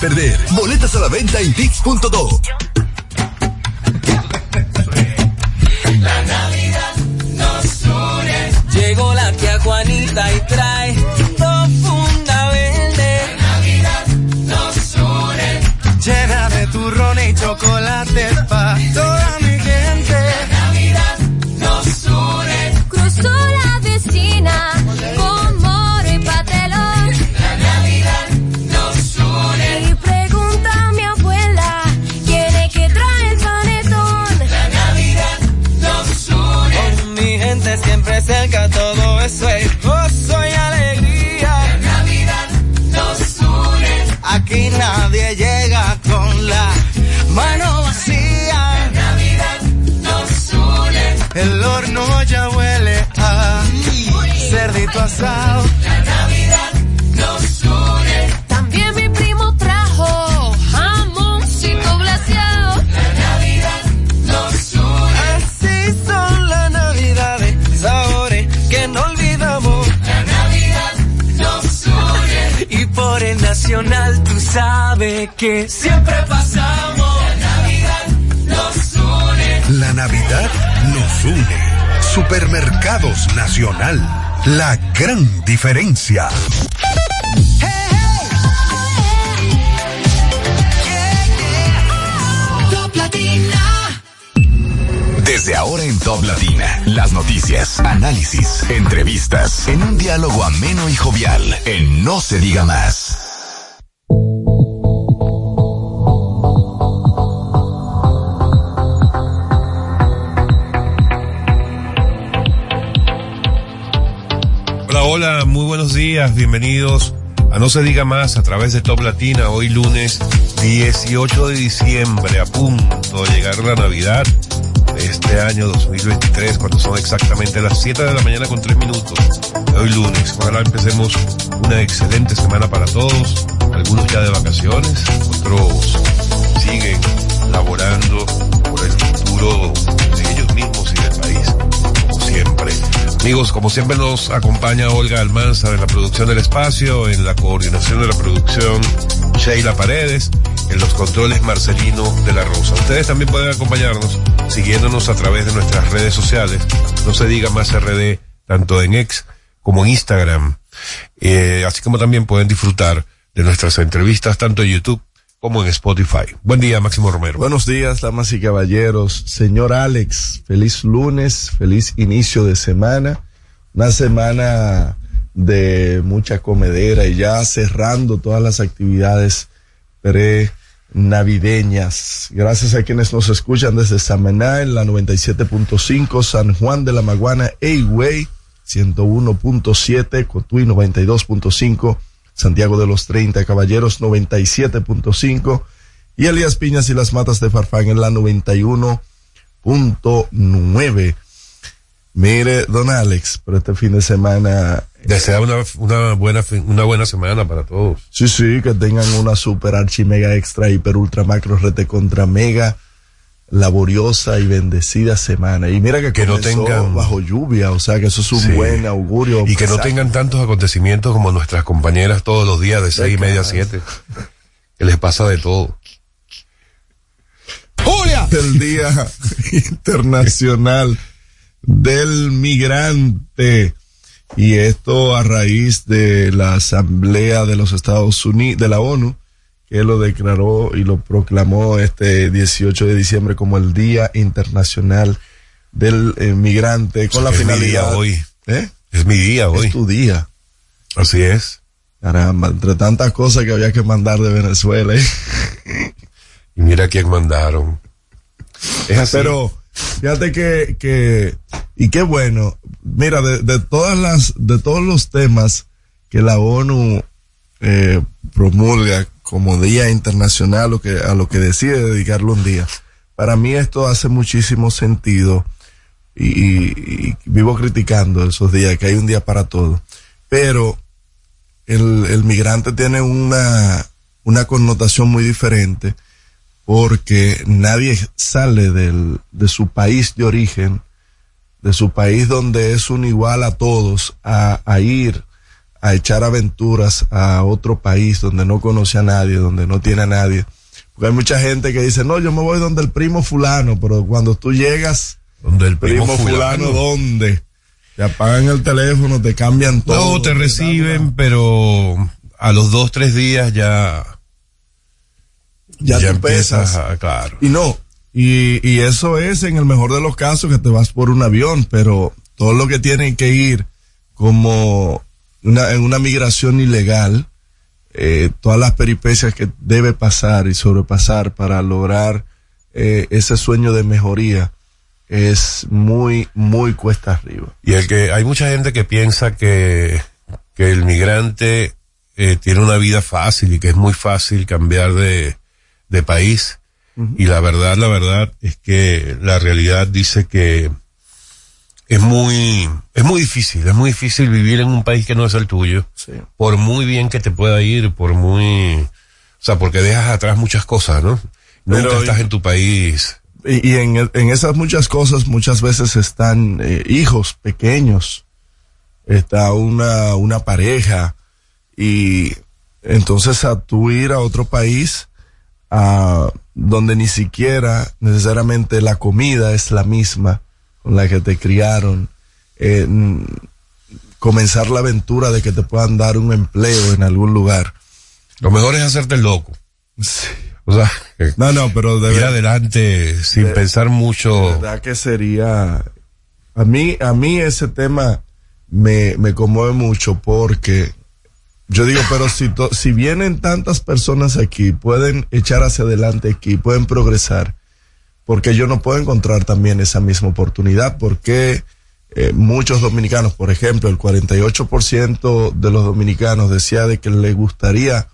perder. Boletas a la venta en Dix.do. La Navidad nos une. Llegó la tía Juanita y trae dos funda verde. La Navidad nos une. Llena de turrón y chocolate pa' toda mi eso es gozo y alegría. La Navidad nos une. Aquí nadie llega con la mano vacía. La Navidad nos une. El horno ya huele a cerdito asado. La Navidad que siempre pasamos. La Navidad nos une. La Navidad nos une. Supermercados Nacional. La gran diferencia. Desde ahora en Top Latina, las noticias, análisis, entrevistas, en un diálogo ameno y jovial, en No se diga más. Buenos días, bienvenidos a No se diga más a través de Top Latina, hoy lunes 18 de diciembre, a punto de llegar la Navidad de este año 2023, cuando son exactamente las 7 de la mañana con 3 minutos hoy lunes. Ojalá empecemos una excelente semana para todos, algunos ya de vacaciones, otros siguen laborando por el futuro de ellos mismos y del país, como siempre. Amigos, como siempre nos acompaña Olga Almanza en la producción del espacio, en la coordinación de la producción Sheila Paredes, en los controles Marcelino de la Rosa. Ustedes también pueden acompañarnos siguiéndonos a través de nuestras redes sociales, no se diga más RD, tanto en X como en Instagram, Eh, así como también pueden disfrutar de nuestras entrevistas tanto en YouTube como en Spotify. Buen día, Máximo Romero. Buenos días, damas y caballeros. Señor Alex, feliz lunes, feliz inicio de semana. Una semana de mucha comedera y ya cerrando todas las actividades pre-navideñas. Gracias a quienes nos escuchan desde Samaná en la 97.5, San Juan de la Maguana, Way 101.7, Cotuí 92.5, Santiago de los 30 Caballeros 97.5 y Elías Piñas y las Matas de Farfán en la 91.9. Mire, don Alex, por este fin de semana. Desea una, una buena una buena semana para todos. Sí, sí, que tengan una super archi mega extra hiper ultra macro rete contra mega laboriosa y bendecida semana. Y mira que, Que no tengan- bajo lluvia, o sea que eso es un Sí. buen augurio. Y que no tengan tantos acontecimientos como nuestras compañeras todos los días de seis y media a siete. Que les pasa de todo. Julia. El Día Internacional del Migrante. Y esto a raíz de la Asamblea de los Estados Unidos, de la ONU, que lo declaró y lo proclamó este 18 de diciembre como el Día Internacional del eh, Migrante, con la Es mi finalidad. día hoy. ¿Eh? Es mi día hoy. Es tu día. Así es. Caramba, entre tantas cosas que había que mandar de Venezuela. ¿eh? Y mira quién mandaron. Es así. Pero fíjate que, que, y qué bueno, mira, de, de todas las, de todos los temas que la ONU eh, promulga como Día Internacional, lo que, a lo que decide dedicarle un día, para mí esto hace muchísimo sentido y, y- vivo criticando esos días, que hay un día para todo. Pero el, el migrante tiene una, una connotación muy diferente porque nadie sale del, de su país de origen, de su país donde es un igual a todos, a, a ir a echar aventuras a otro país donde no conoce a nadie, donde no tiene a nadie. Porque hay mucha gente que dice, no, yo me voy donde el primo fulano, pero cuando tú llegas, Donde el primo, primo, fulano, ¿dónde? Te apagan el teléfono, te cambian todo. No, te reciben, pero a los dos, tres días ya, ya, tú empiezas pesas. a, claro. Y no, y, y eso es en el mejor de los casos que te vas por un avión, pero todo lo que tienen que ir como una, en una migración ilegal, eh, todas las peripecias que debe pasar y sobrepasar para lograr eh, ese sueño de mejoría es muy, muy cuesta arriba. Y el que hay mucha gente que piensa que, que el migrante eh, tiene una vida fácil y que es muy fácil cambiar de, de país. Y la verdad, la verdad es que la realidad dice que es muy, es muy difícil, es muy difícil vivir en un país que no es el tuyo. Sí. Por muy bien que te pueda ir, por muy, o sea, porque dejas atrás muchas cosas, ¿no? Nunca Pero- estás en tu país. Y, y en, en esas muchas cosas muchas veces están eh, hijos pequeños, está una, una pareja y entonces a tú ir a otro país a donde ni siquiera necesariamente la comida es la misma con la que te criaron, eh, comenzar la aventura de que te puedan dar un empleo en algún lugar. Lo mejor es hacerte loco. O sea, No, no, pero de ir verdad- adelante sin de- pensar De mucho. verdad que sería a mí a mí ese tema me, me conmueve mucho porque yo digo pero si to- si vienen tantas personas aquí pueden echar hacia adelante aquí pueden progresar porque yo no puedo encontrar también esa misma oportunidad porque eh, muchos dominicanos por ejemplo el 48% de los dominicanos decía de que le gustaría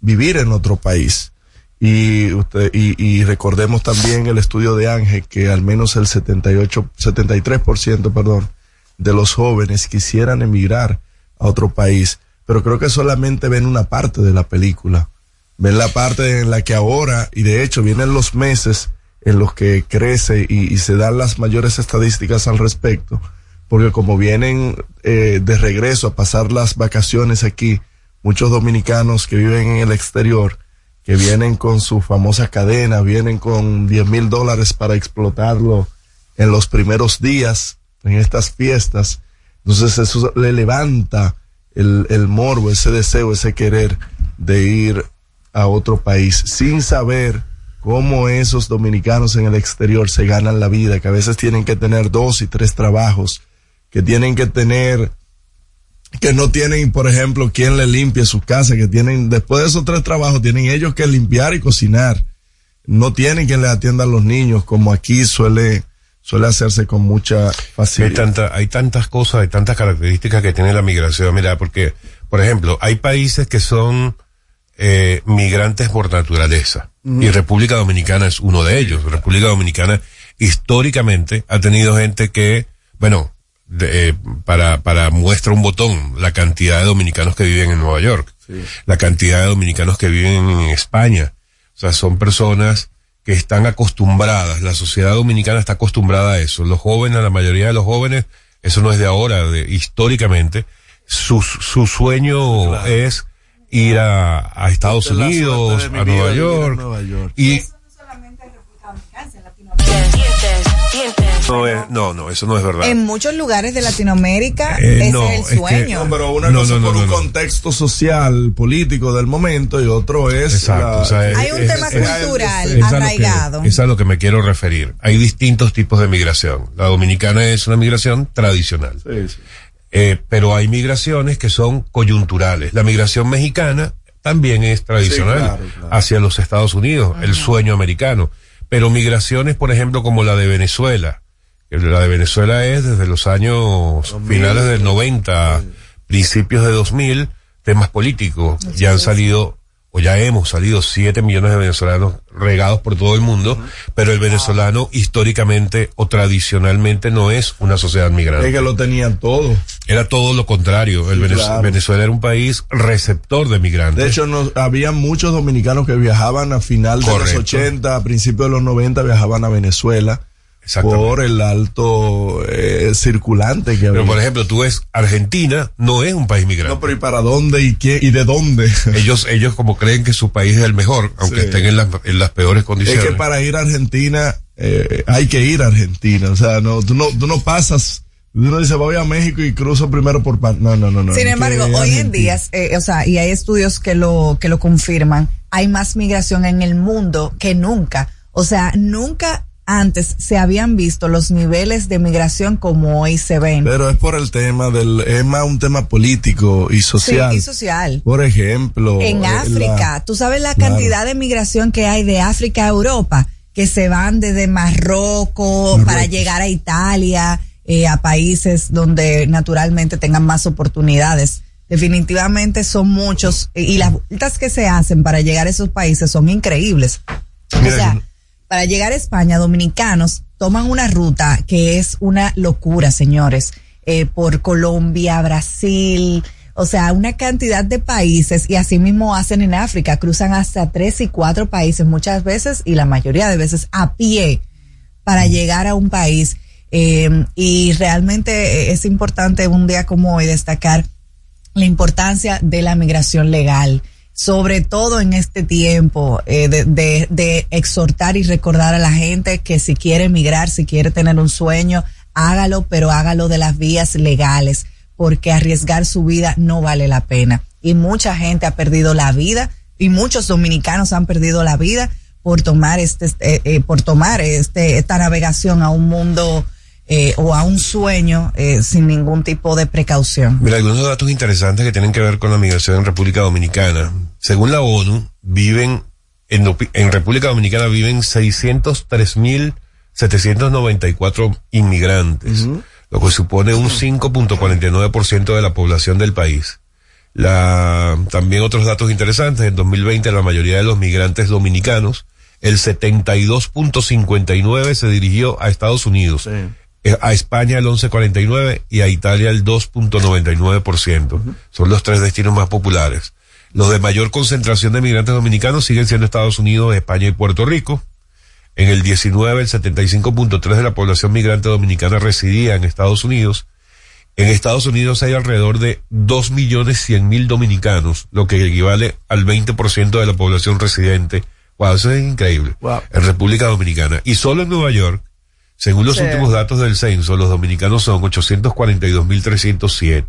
vivir en otro país. Y usted y, y recordemos también el estudio de Ángel que al menos el 78 73% perdón de los jóvenes quisieran emigrar a otro país. Pero creo que solamente ven una parte de la película. Ven la parte en la que ahora y de hecho vienen los meses en los que crece y, se dan las mayores estadísticas al respecto porque como vienen eh, de regreso a pasar las vacaciones aquí muchos dominicanos que viven en el exterior que vienen con su famosa cadena, vienen con 10 mil dólares para explotarlo en los primeros días, en estas fiestas. Entonces eso le levanta el, el morbo, ese deseo, ese querer de ir a otro país sin saber cómo esos dominicanos en el exterior se ganan la vida, que a veces tienen que tener dos y tres trabajos, que tienen que tener que no tienen, por ejemplo, quien le limpie su casa, que tienen, después de esos tres trabajos, tienen ellos que limpiar y cocinar. No tienen quien les atienda a los niños, como aquí suele, suele hacerse con mucha Hay, facilidad. tanta, hay tantas cosas, hay tantas características que tiene la migración. Mira, porque, por ejemplo, hay países que son eh, migrantes por naturaleza. Y República Dominicana es uno de ellos. República Dominicana históricamente ha tenido gente que, bueno, de, eh, para, para muestra un botón, la cantidad de dominicanos que viven en Nueva York, la cantidad de dominicanos que viven en España. O sea, son personas que están acostumbradas, la sociedad dominicana está acostumbrada a eso. Los jóvenes, la mayoría de los jóvenes, eso no es de ahora, de, históricamente, su, su sueño es ir a, a Estados es Unidos, a Nueva York, Nueva York. y no es, no, no, eso no es verdad. En muchos lugares de Latinoamérica Eh, ese no, es es el que- sueño. No, pero una No, cosa no, no, por no, un no. contexto social, político del momento y otro es Exacto, la- o sea, Hay un tema cultural es que- arraigado. Es a lo que me quiero referir. Hay distintos tipos de migración. La dominicana es una migración tradicional. Sí, sí. Eh, pero hay migraciones que son coyunturales. La migración mexicana también es tradicional Sí, claro, claro. hacia los Estados Unidos, el sueño americano. Pero migraciones, por ejemplo, como la de Venezuela, que la de Venezuela es desde los años finales del 90, principios de 2000, temas políticos. Ya han salido, o ya hemos salido, siete millones de venezolanos regados por todo el mundo, pero el venezolano históricamente o tradicionalmente no es una sociedad migrante. Es que lo tenían todo. Era todo lo contrario. El Venez- claro. Venezuela era un país receptor de migrantes. De hecho, no, había muchos dominicanos que viajaban a final de Correcto. los 80, a principios de los 90, viajaban a Venezuela. Por el alto eh, circulante que Pero había. por ejemplo, tú ves, Argentina no es un país migrante. no, pero ¿y para dónde y qué y de dónde? ellos, ellos como creen que su país es el mejor, aunque Sí. estén en las, en las peores es condiciones. que para ir a Argentina eh, hay que ir a Argentina, o sea, no tú no tú no pasas, uno dice voy a México y cruzo primero por Pan- no no no no. Sin embargo, hoy en día, eh, o sea, y hay estudios que lo, que lo confirman, hay más migración en el mundo que nunca. O sea, nunca antes se habían visto los niveles de migración como hoy se ven. Pero es por el tema del, es más un tema político y social. Sí, y social. Por ejemplo. En eh, África, la- tú sabes la Claro. cantidad de migración que hay de África a Europa, que se van desde Marruecos Marruecos. para llegar a Italia, eh, a países donde naturalmente tengan más oportunidades. Definitivamente son muchos eh, y las vueltas que se hacen para llegar a esos países son increíbles. Mira, o sea, para llegar a España, dominicanos toman una ruta que es una locura, señores, eh, por Colombia, Brasil, o sea, una cantidad de países y así mismo hacen en África, cruzan hasta tres y cuatro países muchas veces y la mayoría de veces a pie para llegar a un país. Eh, y realmente eh, es importante un día como hoy destacar la importancia de la migración legal, sobre todo en este tiempo, eh, de, exhortar y recordar a la gente que si quiere emigrar, si quiere tener un sueño, hágalo, pero hágalo de las vías legales, porque arriesgar su vida no vale la pena. Y mucha gente ha perdido la vida y muchos dominicanos han perdido la vida por tomar este, eh, eh, por tomar este, esta navegación a un mundo eh, o a un sueño eh, sin ningún tipo de precaución. Mira, algunos datos interesantes que tienen que ver con la migración en República Dominicana. Según la ONU, viven, en, República Dominicana viven 603.794 inmigrantes, lo que supone un 5.49% de la población del país. La, también otros datos interesantes, en 2020 la mayoría de los migrantes dominicanos, el 72.59 se dirigió a Estados Unidos. Eh, A España el 11.49 y a Italia el 2.99%. Son los tres destinos más populares. Los de mayor concentración de migrantes dominicanos siguen siendo Estados Unidos, España y Puerto Rico. En el 19, el 75.3 de la población migrante dominicana residía en Estados Unidos. En Estados Unidos hay alrededor de 2.100.000 dominicanos, lo que equivale al 20% de la población residente. Wow, eso es increíble. Wow. En República Dominicana. Y solo en Nueva York, según los Sí. últimos datos del censo, los dominicanos son 842.307.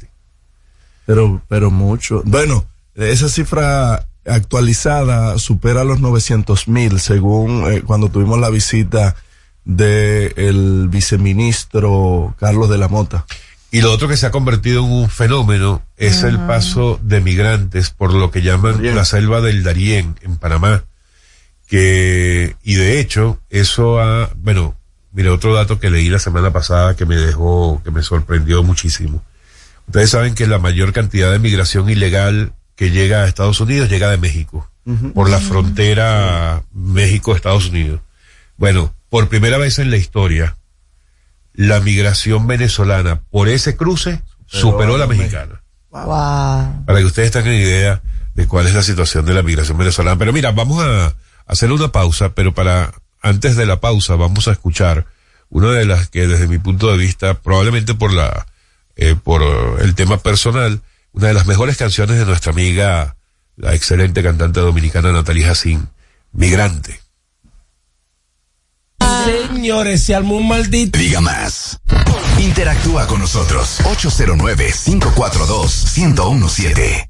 Pero, pero mucho. Bueno, esa cifra actualizada supera los 900 mil según eh, cuando tuvimos la visita del el viceministro Carlos de la Mota. Y lo otro que se ha convertido en un fenómeno es el paso de migrantes por lo que llaman la selva del Darién en Panamá. Que, y de hecho, eso ha, bueno, mire, otro dato que leí la semana pasada que me dejó, que me sorprendió muchísimo. Ustedes saben que la mayor cantidad de migración ilegal que llega a Estados Unidos llega de México, por la frontera México-Estados Unidos. Bueno, por primera vez en la historia, la migración venezolana por ese cruce superó a la mexicana. Wow. Para que ustedes tengan idea de cuál es la situación de la migración venezolana. Pero mira, vamos a hacer una pausa, pero para antes de la pausa vamos a escuchar una de las que desde mi punto de vista, probablemente por la eh, por el tema personal, una de las mejores canciones de nuestra amiga, la excelente cantante dominicana Natalie Jacín, Migrante. Señores, se armó un maldito. Diga más. Interactúa con nosotros. 809-542-1017.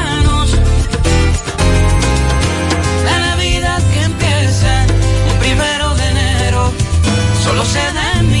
Solo se da en mi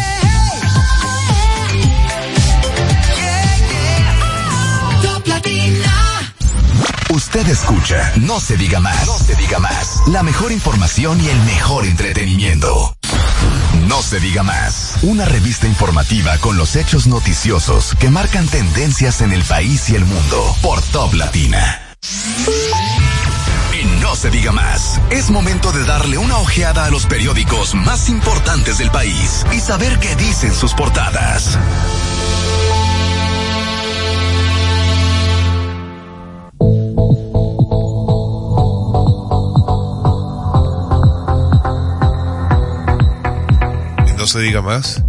Usted escucha, no se diga más, no se diga más. La mejor información y el mejor entretenimiento. No se diga más. Una revista informativa con los hechos noticiosos que marcan tendencias en el país y el mundo por Top Latina. Y no se diga más. Es momento de darle una ojeada a los periódicos más importantes del país y saber qué dicen sus portadas. No se diga más.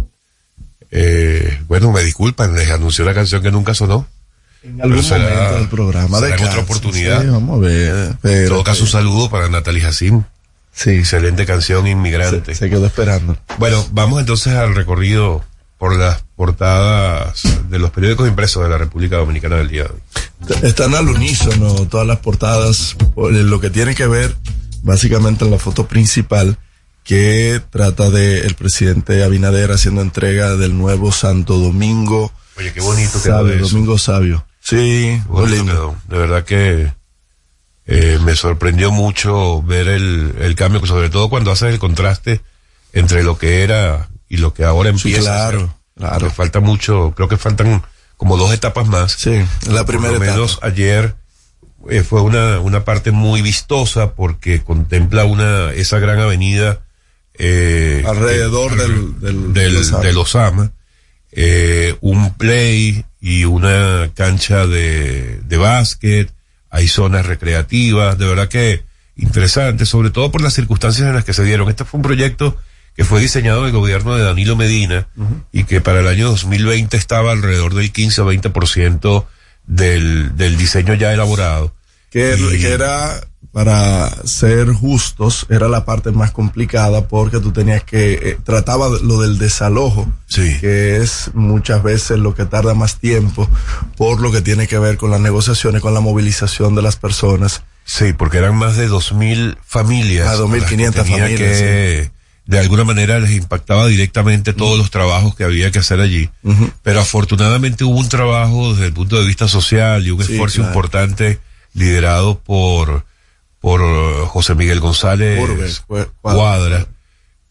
Eh, bueno, me disculpan, les anunció la canción que nunca sonó. En algún será- momento del programa. descansa. otra oportunidad. Sí, vamos a ver. En todo caso, un saludo para Natalie Jacim. Sí, Excelente canción, Inmigrante. se quedó esperando. Bueno, vamos entonces al recorrido por las portadas de los periódicos impresos de la República Dominicana del día de hoy. Están al unísono todas las portadas, por lo que tiene que ver básicamente en la foto principal que trata de el presidente Abinader haciendo entrega del nuevo Santo Domingo. Oye, qué bonito quedó Sabio, eso. Domingo Sabio. Sí, muy lindo. quedó. De verdad que eh, me sorprendió mucho ver el, el cambio, sobre todo cuando haces el contraste entre lo que era y lo que ahora Sí, empieza. a claro, claro. Falta mucho, creo que faltan como dos etapas más. Sí, la primera Por lo etapa. menos ayer eh, fue una, una parte muy vistosa porque contempla una, esa gran avenida eh, Alrededor del- del- del- del Osama. del Osama, eh, un play y una cancha de, de básquet, hay zonas recreativas, de verdad que interesante, sobre todo por las circunstancias en las que se dieron. Este fue un proyecto que fue diseñado en el gobierno de Danilo Medina y que para el año 2020 estaba alrededor del 15 o 20% del, del diseño ya elaborado. Que, Y- que era, para ser justos, era la parte más complicada porque tú tenías que, eh, trataba lo del desalojo, Sí. que es muchas veces lo que tarda más tiempo por lo que tiene que ver con las negociaciones, con la movilización de las personas. Sí, porque eran más de 2.000 familias. Ah, 2.500 a las que tenía familias, que, De alguna manera les impactaba directamente todos los trabajos que había que hacer allí. Pero afortunadamente hubo un trabajo desde el punto de vista social y un Sí, esfuerzo claro. importante liderado por, por eh, José Miguel González Urbe, Cuadra,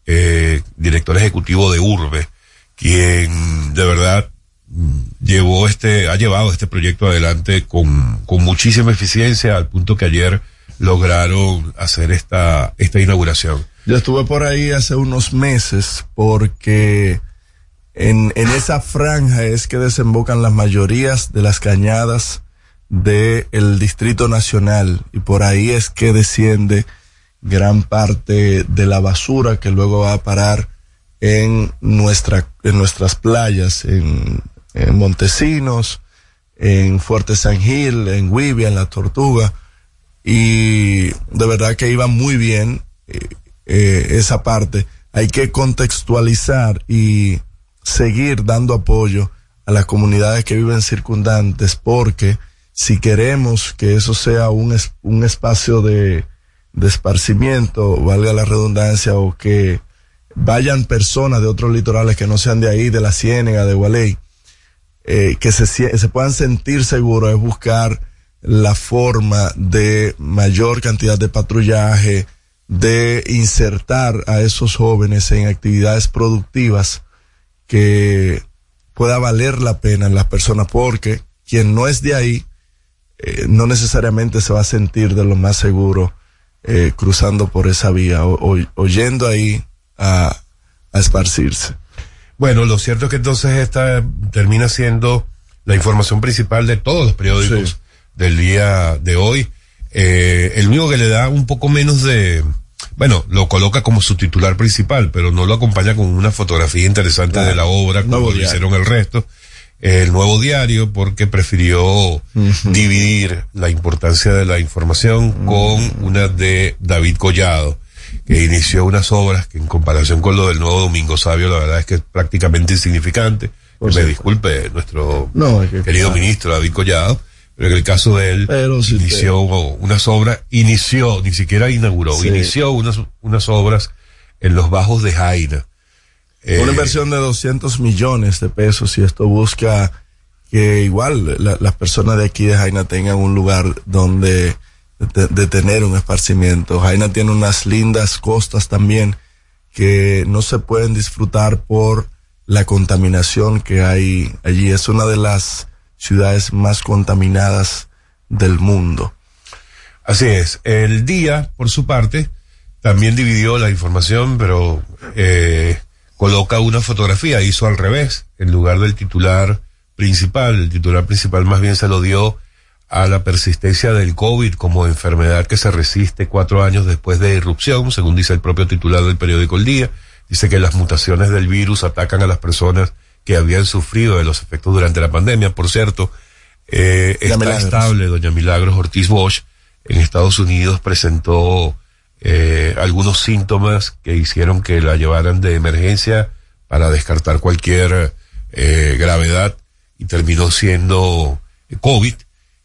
eh, director ejecutivo de Urbe, quien de verdad mm, llevó este, ha llevado este proyecto adelante con, con muchísima eficiencia al punto que ayer lograron hacer esta, esta inauguración. Yo estuve por ahí hace unos meses porque en, en esa franja es que desembocan las mayorías de las cañadas del Distrito Nacional y por ahí es que desciende gran parte de la basura que luego va a parar en nuestra en nuestras playas en, Montesinos en Fuerte San Gil, en Wibia, en La Tortuga, y de verdad que iba muy bien eh, eh, esa parte. Hay que contextualizar y seguir dando apoyo a las comunidades que viven circundantes porque si queremos que eso sea un, un espacio de, de esparcimiento, valga la redundancia, o que vayan personas de otros litorales que no sean de ahí, de la Ciénega, de Gualey, eh, que se, se puedan sentir seguros es buscar la forma de mayor cantidad de patrullaje, de insertar a esos jóvenes en actividades productivas que pueda valer la pena en las personas, porque quien no es de ahí eh, no necesariamente se va a sentir de lo más seguro eh, cruzando por esa vía o, o- o yendo ahí a, a esparcirse. Bueno, lo cierto es que entonces esta termina siendo la información principal de todos los periódicos Sí. del día de hoy. Eh, el único que le da un poco menos de, bueno, lo coloca como su titular principal, pero no lo acompaña con una fotografía interesante Claro. de la obra, como lo hicieron el resto. El nuevo diario, porque prefirió dividir la importancia de la información con una de David Collado, que inició unas obras que en comparación con lo del nuevo Domingo Sabio, la verdad es que es prácticamente insignificante. Que me disculpe nuestro No, es que- querido claro. ministro David Collado, pero en el caso de él, si inició unas obras, inició, ni siquiera inauguró, Sí. inició unas, unas obras en los bajos de Jaina. Eh, Una inversión de 200 millones de pesos y esto busca que igual la- las personas de aquí de Jaina tengan un lugar donde de, de tener un esparcimiento. Jaina tiene unas lindas costas también que no se pueden disfrutar por la contaminación que hay allí. Es una de las ciudades más contaminadas del mundo. Así es. El día, por su parte, también dividió la información, pero eh, coloca una fotografía, hizo al revés, en lugar del titular principal. El titular principal más bien se lo dio a la persistencia del COVID como enfermedad que se resiste cuatro años después de irrupción, según dice el propio titular del periódico El Día. Dice que las mutaciones del virus atacan a las personas que habían sufrido de los efectos durante la pandemia. Por cierto, eh, está Milagros. estable doña Milagros Ortiz Bosch en Estados Unidos presentó eh, algunos síntomas que hicieron que la llevaran de emergencia para descartar cualquier eh, gravedad y terminó siendo COVID.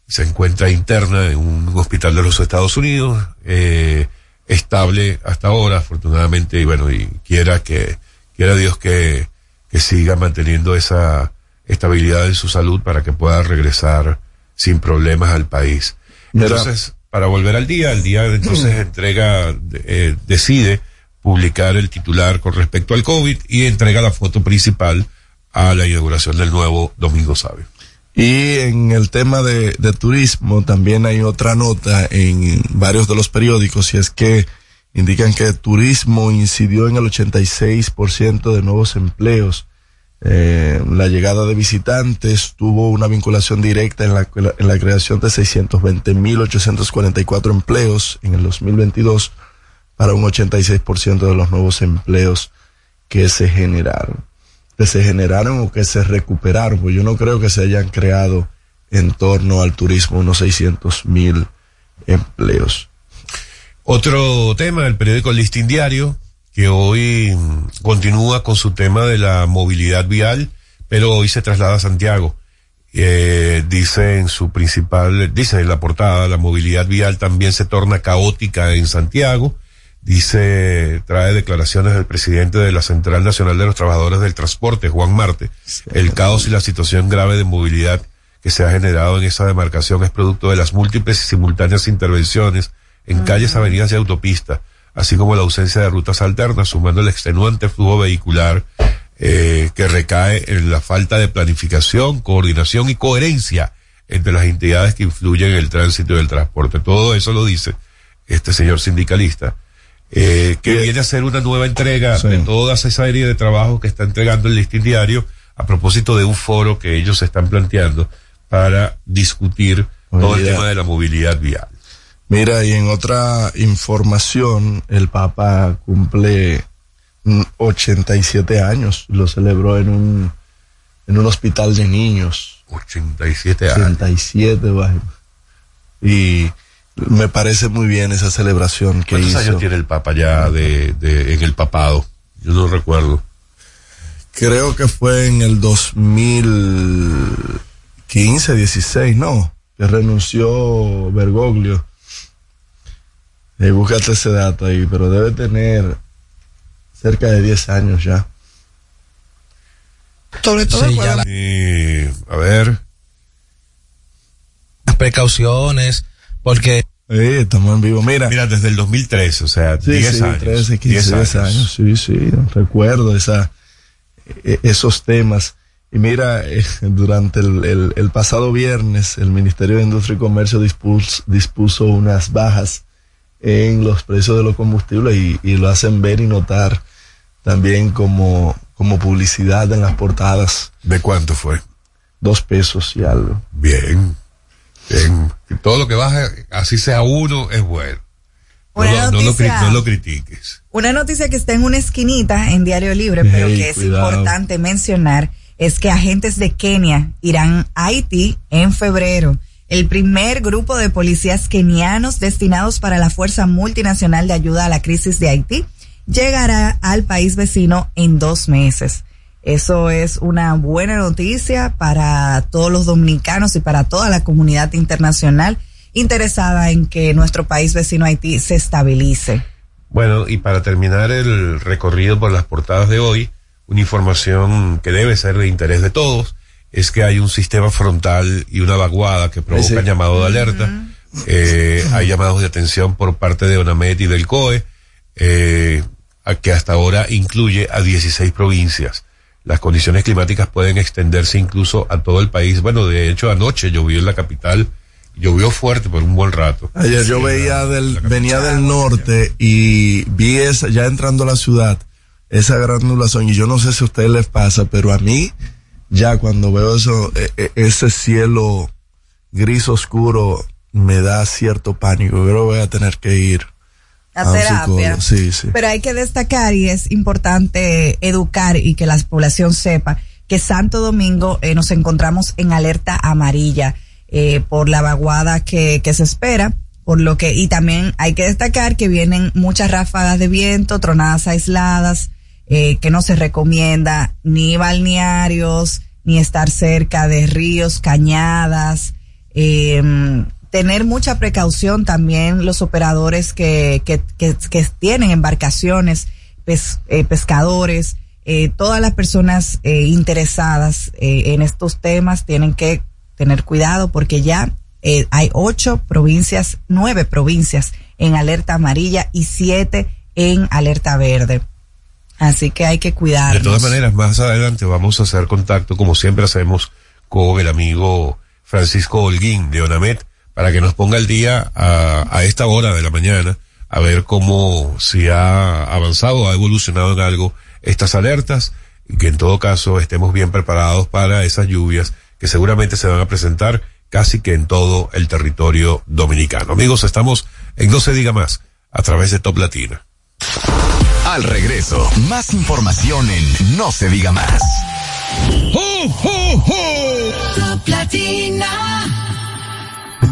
Se encuentra interna en un hospital de los Estados Unidos, eh, estable hasta ahora, afortunadamente, y bueno, y quiera que, quiera Dios que, que siga manteniendo esa estabilidad en su salud para que pueda regresar sin problemas al país. Entonces, para volver al día, el día entonces entrega, eh, decide publicar el titular con respecto al COVID y entrega la foto principal a la inauguración del nuevo Domingo Sabio. Y en el tema de, de turismo también hay otra nota en varios de los periódicos y es que indican que turismo incidió en el 86% de nuevos empleos. Eh, la llegada de visitantes tuvo una vinculación directa en la, en la creación de 620.844 empleos en el 2022 para un 86% de los nuevos empleos que se generaron que se generaron o que se recuperaron, pues yo no creo que se hayan creado en torno al turismo unos 600 mil empleos. Otro tema, el periódico Listín Diario, que hoy mm, continúa con su tema de la movilidad vial, pero hoy se traslada a Santiago. Eh, dice en su principal, dice en la portada, la movilidad vial también se torna caótica en Santiago. Dice, trae declaraciones del presidente de la Central Nacional de los Trabajadores del Transporte, Juan Marte. El caos y la situación grave de movilidad que se ha generado en esa demarcación es producto de las múltiples y simultáneas intervenciones en calles, avenidas y autopistas, así como la ausencia de rutas alternas, sumando el extenuante flujo vehicular eh, que recae en la falta de planificación, coordinación y coherencia entre las entidades que influyen en el tránsito y el transporte. Todo eso lo dice este señor sindicalista, eh, que viene a ser una nueva entrega Sí. de toda esa serie de trabajos que está entregando el listín diario a propósito de un foro que ellos están planteando para discutir todo el tema de la movilidad vial. Mira, y en otra información, el Papa cumple mm, 87 años, lo celebró en un, en un hospital de niños 87 años. 87 vainas. Y me parece muy bien esa celebración que ¿Cuántos hizo. años tiene el Papa ya de, de, en el papado? Yo no recuerdo. Creo que fue en el 2015, 16, no, que renunció Bergoglio. Eh, búscate ese dato ahí, pero debe tener cerca de 10 años ya. Sobre todo Sí, ya la- Y, a ver. las precauciones, porque Eh, estamos en vivo. Mira, Mira, desde el 2003, o sea, sí, 10 sí, años. 13, 15, 10 años. Sí, sí, recuerdo esa, eh, esos temas. Y mira, eh, durante el, el- el pasado viernes, el Ministerio de Industria y Comercio dispuso, dispuso unas bajas en los precios de los combustibles y, y lo hacen ver y notar también como, como publicidad en las portadas. ¿De cuánto fue? Dos pesos y algo. Bien. Bien. Y todo lo que baja, así sea uno, es bueno. No, Una lo, no lo no critiques. Una noticia que está en una esquinita en Diario Libre, pero que es cuidado. importante mencionar, es que agentes de Kenia irán a Haití en febrero. El primer grupo de policías kenianos destinados para la Fuerza Multinacional de Ayuda a la Crisis de Haití llegará al país vecino en dos meses. Eso es una buena noticia para todos los dominicanos y para toda la comunidad internacional interesada en que nuestro país vecino Haití se estabilice. Bueno, y para terminar el recorrido por las portadas de hoy, una información que debe ser de interés de todos es que hay un sistema frontal y una vaguada que provocan sí. llamado de alerta. Eh, hay llamados de atención por parte de ONAMET y del COE, eh, a que hasta ahora incluye a 16 provincias. Las condiciones climáticas pueden extenderse incluso a todo el país. Bueno, de hecho, anoche llovió en la capital, llovió fuerte por un buen rato. Ayer yo veía la- del, la venía del norte y vi esa, ya entrando a la ciudad, esa gran nublación y yo no sé si a ustedes les pasa, pero a mí, ya cuando veo eso, e- e- ese cielo gris oscuro, me da cierto pánico. Yo creo que voy a tener que ir a terapia. Sí, sí. Pero hay que destacar y es importante educar y que la población sepa que Santo Domingo eh, nos encontramos en alerta amarilla eh, por la vaguada que, que se espera. Por lo que, y también hay que destacar que vienen muchas ráfagas de viento, tronadas aisladas, eh, que no se recomienda ni balnearios, ni estar cerca de ríos, cañadas, eh, tener mucha precaución también los operadores que, que, que, que tienen embarcaciones, eh, pescadores, eh, todas las personas interesadas en estos temas tienen que tener cuidado porque ya hay ocho provincias, nueve provincias en alerta amarilla y siete en alerta verde. Así que hay que cuidarnos. De todas maneras, más adelante vamos a hacer contacto, como siempre hacemos, con el amigo Francisco Holguín de Onamet, para que nos ponga el día a, esta hora de la mañana, a ver cómo si ha avanzado, ha evolucionado en algo estas alertas, y que en todo caso estemos bien preparados para esas lluvias que seguramente se van a presentar casi que en todo el territorio dominicano. Amigos, estamos en No se diga más, a través de Top Latina. Al regreso, más información en No se diga más. Top Latina.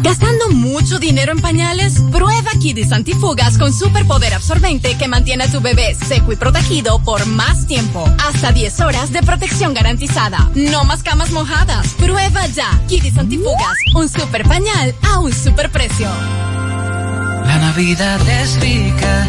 ¿Gastando mucho dinero en pañales? Prueba Kidis Antifugas con superpoder absorbente que mantiene a tu bebé seco y protegido por más tiempo. Hasta 10 horas de protección garantizada. No más camas mojadas. Prueba ya Kidis Antifugas, un super pañal a un super precio. La Navidad es rica,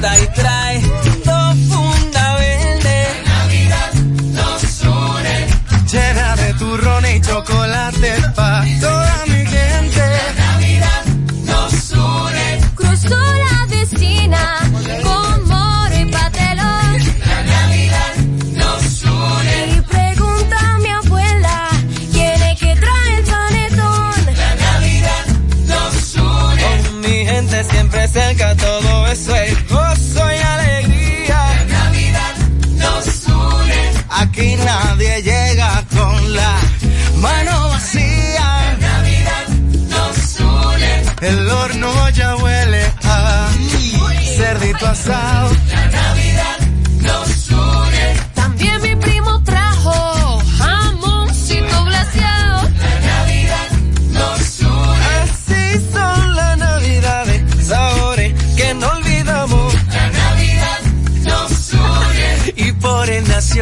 Juanita y mano vacía. En Navidad nos une. El horno ya huele a cerdito asado. La Navidad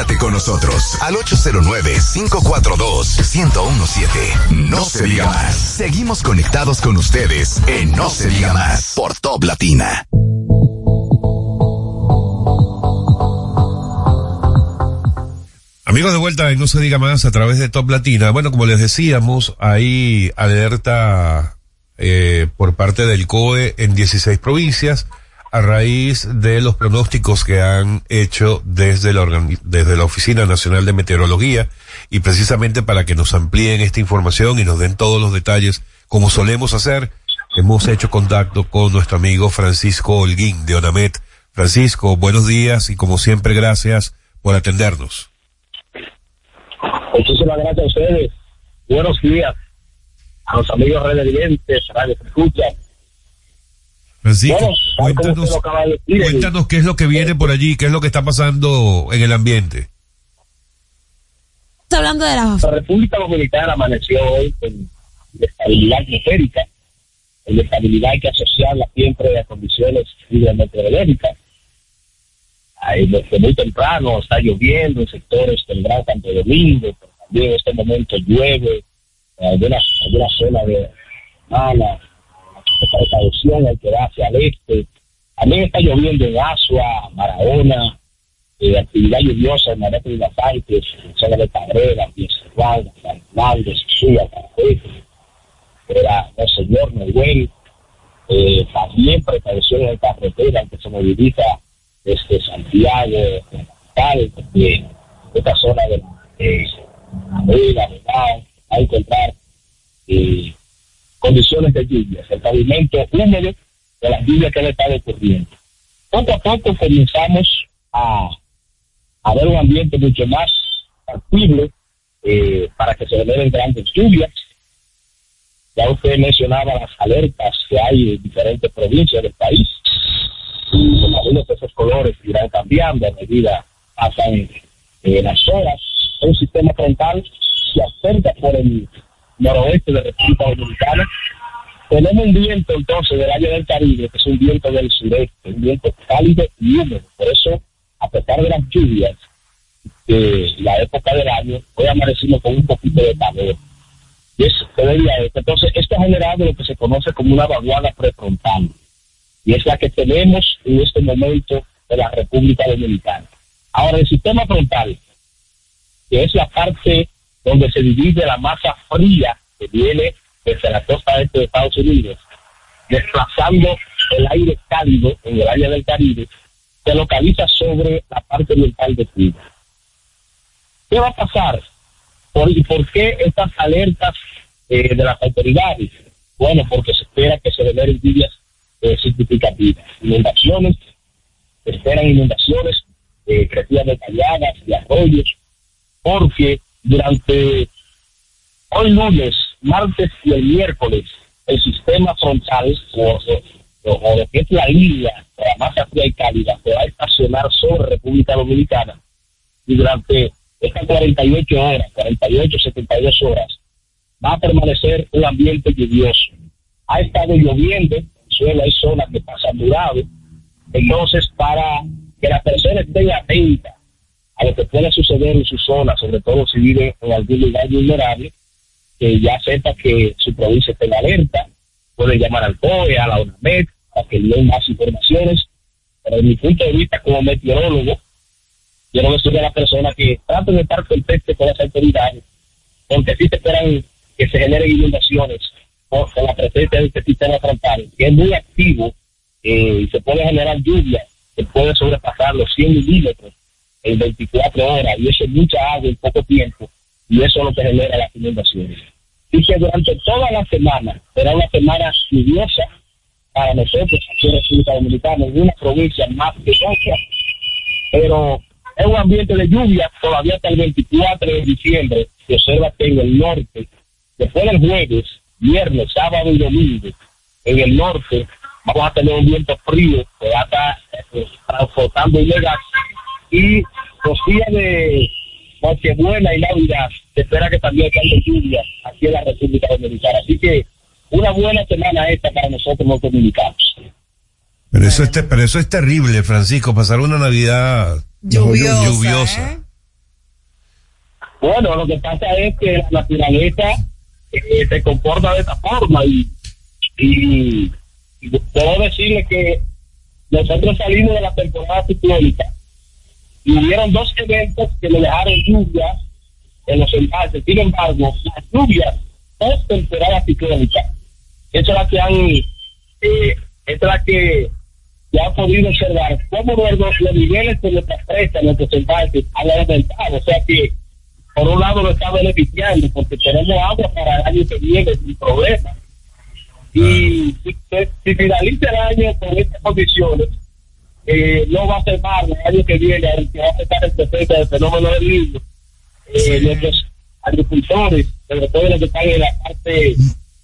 Con nosotros al 809-542-1017. No se diga más. Seguimos conectados con ustedes en No se diga más por Top Latina. Amigos de vuelta en No se diga más a través de Top Latina. Bueno, como les decíamos, hay alerta eh, por parte del COE en 16 provincias a raíz de los pronósticos que han hecho desde la, desde la Oficina Nacional de Meteorología y precisamente para que nos amplíen esta información y nos den todos los detalles como solemos hacer, hemos hecho contacto con nuestro amigo Francisco Holguín de ONAMET. Francisco, buenos días y como siempre gracias por atendernos. Muchísimas gracias a ustedes. Buenos días a los amigos residentes, radio Francisco, cuéntanos, cuéntanos qué es lo que viene por allí, qué es lo que está pasando en el ambiente. Está hablando de la... La República Dominicana amaneció hoy con estabilidad atmosférica. La estabilidad hay que asociarla siempre a condiciones hidrometeorológicas. Desde muy temprano está lloviendo en sectores del Gran Santo Domingo, pero también en este momento llueve en algunas, algunas zonas de Mala, precaución hay que hacia el este. También está lloviendo en Asua, Barahona, eh, actividad lluviosa en María de las Artes, en zona de Cabrera, Piezerral, San Hernández, Suya, era Señor Noel, eh, también precaución en carretera que se moviliza desde Santiago, tal, de esta zona de eh, Cabrera, va a encontrar eh, condiciones de lluvia, el pavimento húmedo de las lluvias que han estado ocurriendo. Poco a poco comenzamos a, a ver un ambiente mucho más tranquilo eh, para que se generen grandes lluvias. Ya usted mencionaba las alertas que hay en diferentes provincias del país. Y algunos de esos colores irán cambiando a medida pasan eh, las horas. Un sistema frontal se acerca por el noroeste de República Dominicana. Tenemos un viento entonces del área del Caribe, que es un viento del sureste, un viento cálido y húmedo. Por eso, a pesar de las lluvias de la época del año, hoy amanecimos con un poquito de calor. Y es, Entonces, esto ha generado lo que se conoce como una vaguada prefrontal. Y es la que tenemos en este momento de la República Dominicana. Ahora, el sistema frontal, que es la parte donde se divide la masa fría que viene desde la costa este de Estados Unidos, desplazando el aire cálido en el área del Caribe, se localiza sobre la parte oriental de Cuba. ¿Qué va a pasar? ¿Por, ¿Y por qué estas alertas eh, de las autoridades? Bueno, porque se espera que se generen lluvias eh, significativas. Inundaciones, se esperan inundaciones, eh, crecidas detalladas y arroyos, porque durante hoy lunes, martes y el miércoles, el sistema frontal o, lo que es la línea de la masa fría y cálida se va a estacionar sobre República Dominicana y durante estas 48 horas, 48, 72 horas, va a permanecer un ambiente lluvioso. Ha estado lloviendo, suelo hay zonas que pasan durado, entonces para que las personas estén atentas a lo que pueda suceder en su zona, sobre todo si vive en algún lugar vulnerable, que ya sepa que su provincia está en alerta, puede llamar al COE, a la UNAMED, para que le den más informaciones. Pero desde mi punto de vista como meteorólogo, quiero decirle a la persona que traten de estar contexto con las autoridades, porque si se esperan que se generen inundaciones con la presencia de este sistema frontal, que es muy activo eh, y se puede generar lluvia que puede sobrepasar los 100 milímetros en 24 horas y eso es mucha agua en poco tiempo y eso es lo que genera las inundaciones. Y que durante toda la semana será una semana lluviosa para nosotros aquí en República Dominicana, en una provincia más que otra, pero es un ambiente de lluvia todavía hasta el 24 de diciembre. Se observa que en el norte, después del jueves, viernes, sábado y domingo, en el norte vamos a tener un viento frío que va a estar eh, transportando ilegal y los días de Nochebuena y Navidad se espera que también caiga lluvia aquí en la República Dominicana. Así que una buena semana esta para nosotros los dominicanos. Pero eso, es, te- pero eso es terrible, Francisco, pasar una Navidad Lluviosa, lluviosa. ¿eh? Bueno, lo que pasa es que la naturaleza eh, se comporta de esta forma y, y, y debo decirle que nosotros salimos de la temporada ciclónica y hubieron dos eventos que le dejaron lluvias en los embalses. Sin embargo, las lluvias post temporada ciclónica, eso es la que han, eh, es la que ya han podido observar cómo los, los niveles de nuestras presas, nuestros embalses han aumentado. O sea que por un lado lo está beneficiando porque tenemos agua para el año que viene sin problema. Y si, si finaliza el año con estas condiciones, eh, no va a ser malo el año que viene, el que va a afectar el presente del fenómeno del niño. Eh, nuestros agricultores, sobre todo los que están en la parte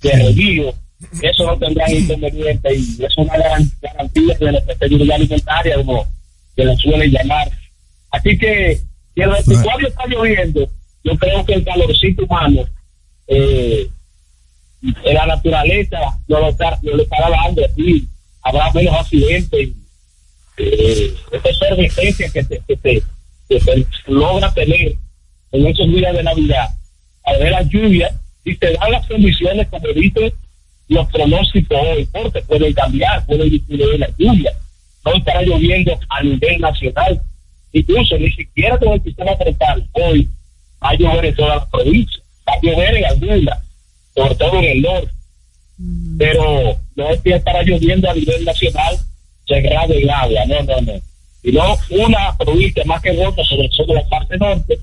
de revío, eso no tendrán inconveniente y es una garan- garantía de la seguridad alimentaria, como se le suele llamar. Así que si el 24 está lloviendo, yo creo que el calorcito humano, eh, la naturaleza, no lo, está, no lo estará dando así, habrá menos accidentes. Eh, esa efervescencia que se logra tener en esos días de Navidad, al ver la lluvia, y se dan las condiciones, como dice los pronósticos hoy, porque pueden cambiar, pueden disminuir la lluvia, no estará lloviendo a nivel nacional, incluso ni siquiera con el sistema frontal, hoy va a llover en toda la provincia, va a llover en alguna, sobre todo en el norte, pero no es que estará lloviendo a nivel nacional, se grave el agua, no, no, no, sino una provincia más que otra, sobre todo la parte norte,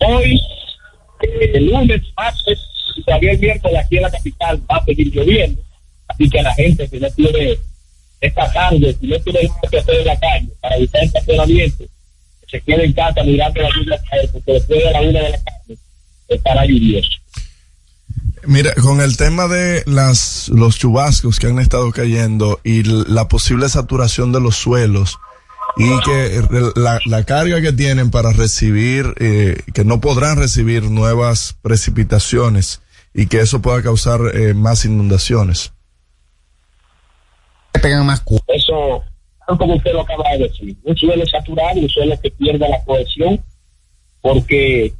hoy, eh, el lunes, martes, y todavía el miércoles aquí en la capital va a seguir lloviendo, así que la gente que no tiene esta tarde, si no tiene que hacer en la calle para evitar el estacionamiento, se quede en casa mirando la lluvia porque después de la una de la tarde estará lluvioso. Mira, con el tema de las los chubascos que han estado cayendo y la posible saturación de los suelos y que la, la carga que tienen para recibir, eh, que no podrán recibir nuevas precipitaciones y que eso pueda causar eh, más inundaciones. pegan más Eso, como usted lo acaba de decir, un suelo saturado, un suelo que pierde la cohesión, porque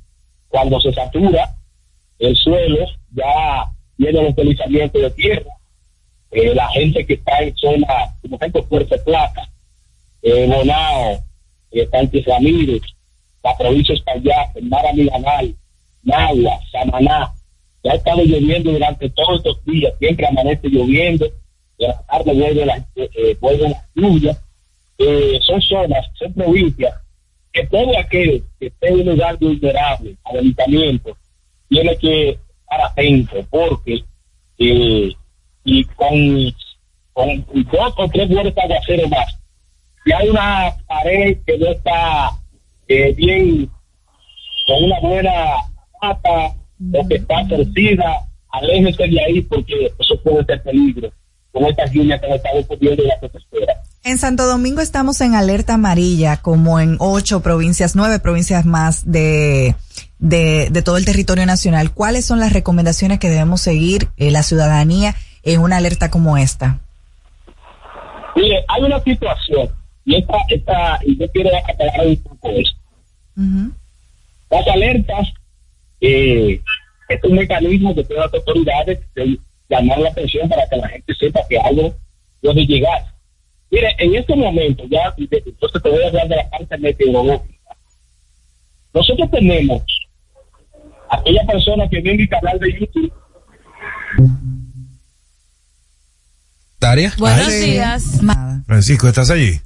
cuando se satura el suelo ya viene los deslizamientos de tierra, eh, la gente que está en zona, como ejemplo Puerto Plata, eh, Bonao, eh, Ramírez, la provincia el Mara Milanal, Nagua, Samaná, ya ha estado lloviendo durante todos estos días, siempre amanece lloviendo, de la tarde vuelve la, eh, eh, vuelve la lluvia, eh, son zonas, son provincias, que todo aquel que esté en un lugar vulnerable al habitamiento tiene que estar atento, porque eh, y con, con dos o tres buenos aguaceros más, si hay una pared que no está eh, bien, con una buena mata, o que está torcida, aléjese de ahí porque eso puede ser peligro con estas lluvias que nos están ocurriendo y la espera. En Santo Domingo estamos en alerta amarilla, como en ocho provincias, nueve provincias más de, de, de todo el territorio nacional. ¿Cuáles son las recomendaciones que debemos seguir eh, la ciudadanía en una alerta como esta? Mire, hay una situación, y esta, esta, yo quiero aclarar un poco esto. Las alertas eh, es un mecanismo que tienen las autoridades de llamar la atención para que la gente sepa que algo puede llegar. Mire, en este momento, ya, entonces te voy a hablar de la parte meteorológica. Nosotros tenemos aquella persona que ve mi canal de YouTube, Daria. Buenos días. Francisco, ¿estás allí?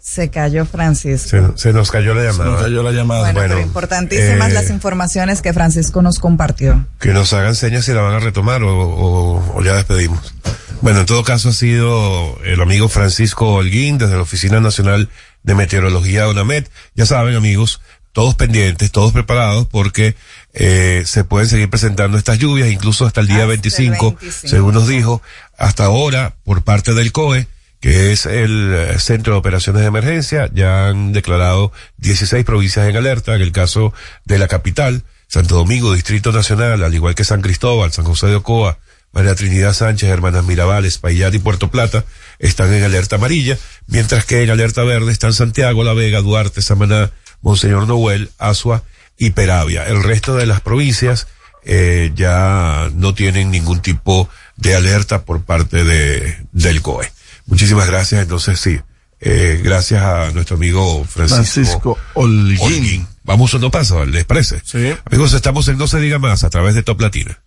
Se cayó Francisco. Se, se nos cayó la llamada. Se nos cayó la llamada. Bueno, Bueno, pero importantísimas eh, las informaciones que Francisco nos compartió. Que nos hagan señas si la van a retomar o, o- o ya despedimos. Bueno, en todo caso ha sido el amigo Francisco Holguín desde la Oficina Nacional de Meteorología de UNAMED. Ya saben, amigos, todos pendientes, todos preparados porque eh, se pueden seguir presentando estas lluvias, incluso hasta el día 25, según nos dijo, hasta ahora, por parte del COE, que es el eh, Centro de Operaciones de Emergencia, ya han declarado 16 provincias en alerta, en el caso de la capital, Santo Domingo, Distrito Nacional, al igual que San Cristóbal, San José de Ocoa, María Trinidad Sánchez, Hermanas Mirabal, Espaillat y Puerto Plata, están en alerta amarilla, mientras que en alerta verde están Santiago, La Vega, Duarte, Samaná, Monseñor Noel, Asua y Peravia. El resto de las provincias eh, ya no tienen ningún tipo de alerta por parte de, del COE. Muchísimas gracias. Entonces, sí, eh, gracias a nuestro amigo Francisco, Francisco Holguín. Vamos a no paso, ¿les parece? Sí. Amigos, estamos en No se diga más a través de Top Latina.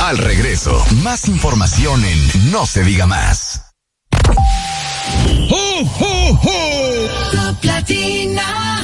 Al regreso, más información en No se diga más. Top Latina.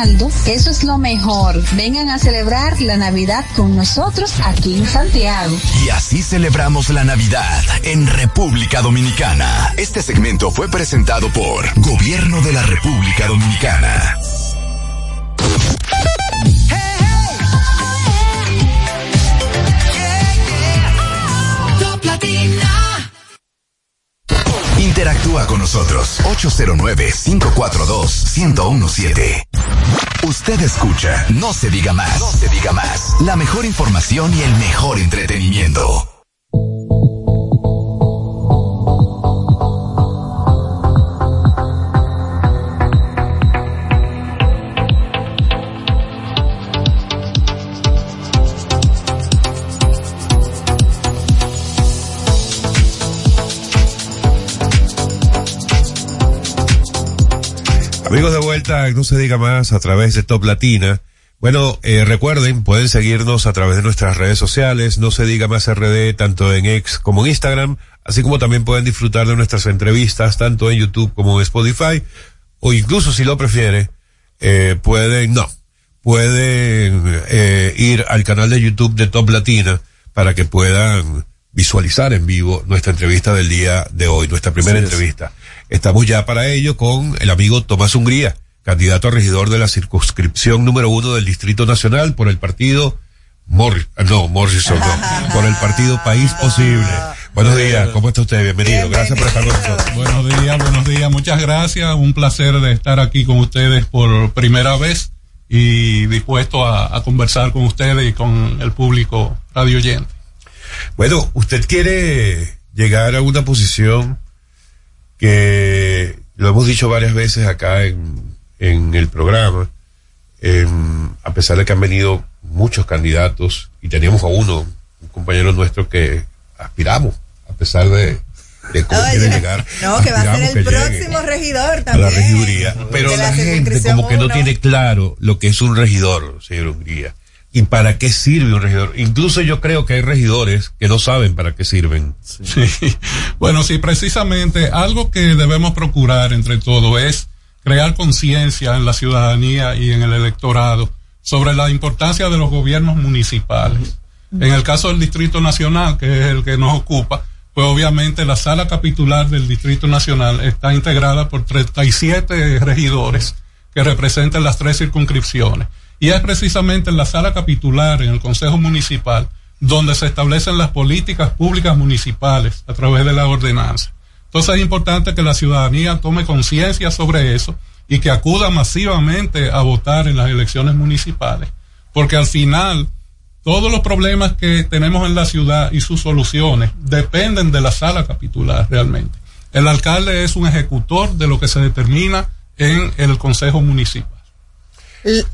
eso es lo mejor. Vengan a celebrar la Navidad con nosotros aquí en Santiago. Y así celebramos la Navidad en República Dominicana. Este segmento fue presentado por Gobierno de la República Dominicana. Interactúa con nosotros 809-542-1017. Usted escucha, no se diga más, no se diga más. La mejor información y el mejor entretenimiento. Amigos de vuelta, no se diga más a través de Top Latina. Bueno, eh, recuerden, pueden seguirnos a través de nuestras redes sociales, no se diga más RD, tanto en X como en Instagram, así como también pueden disfrutar de nuestras entrevistas, tanto en YouTube como en Spotify, o incluso si lo prefiere, eh, pueden, no, pueden eh, ir al canal de YouTube de Top Latina para que puedan visualizar en vivo nuestra entrevista del día de hoy, nuestra primera es. entrevista. Estamos ya para ello con el amigo Tomás Hungría, candidato a regidor de la circunscripción número uno del Distrito Nacional por el partido Mor no, Morrison, no, por el partido País Posible. Buenos días, ¿cómo está usted? Bienvenido, gracias por estar con nosotros. Buenos días, buenos días, muchas gracias. Un placer de estar aquí con ustedes por primera vez y dispuesto a, a conversar con ustedes y con el público radio oyente. Bueno, usted quiere llegar a una posición que lo hemos dicho varias veces acá en, en el programa, eh, a pesar de que han venido muchos candidatos y teníamos a uno, un compañero nuestro que aspiramos, a pesar de, de cómo Oye, quiere llegar. No, que va a ser el próximo regidor a también. la regiduría. Pero la, la gente como que no tiene claro lo que es un regidor, señor Hungría. ¿Y para qué sirve un regidor? Incluso yo creo que hay regidores que no saben para qué sirven. Sí. Bueno, sí, precisamente algo que debemos procurar entre todos es crear conciencia en la ciudadanía y en el electorado sobre la importancia de los gobiernos municipales. En el caso del Distrito Nacional, que es el que nos ocupa, pues obviamente la sala capitular del Distrito Nacional está integrada por 37 regidores que representan las tres circunscripciones. Y es precisamente en la sala capitular, en el Consejo Municipal, donde se establecen las políticas públicas municipales a través de la ordenanza. Entonces es importante que la ciudadanía tome conciencia sobre eso y que acuda masivamente a votar en las elecciones municipales, porque al final todos los problemas que tenemos en la ciudad y sus soluciones dependen de la sala capitular realmente. El alcalde es un ejecutor de lo que se determina en el Consejo Municipal.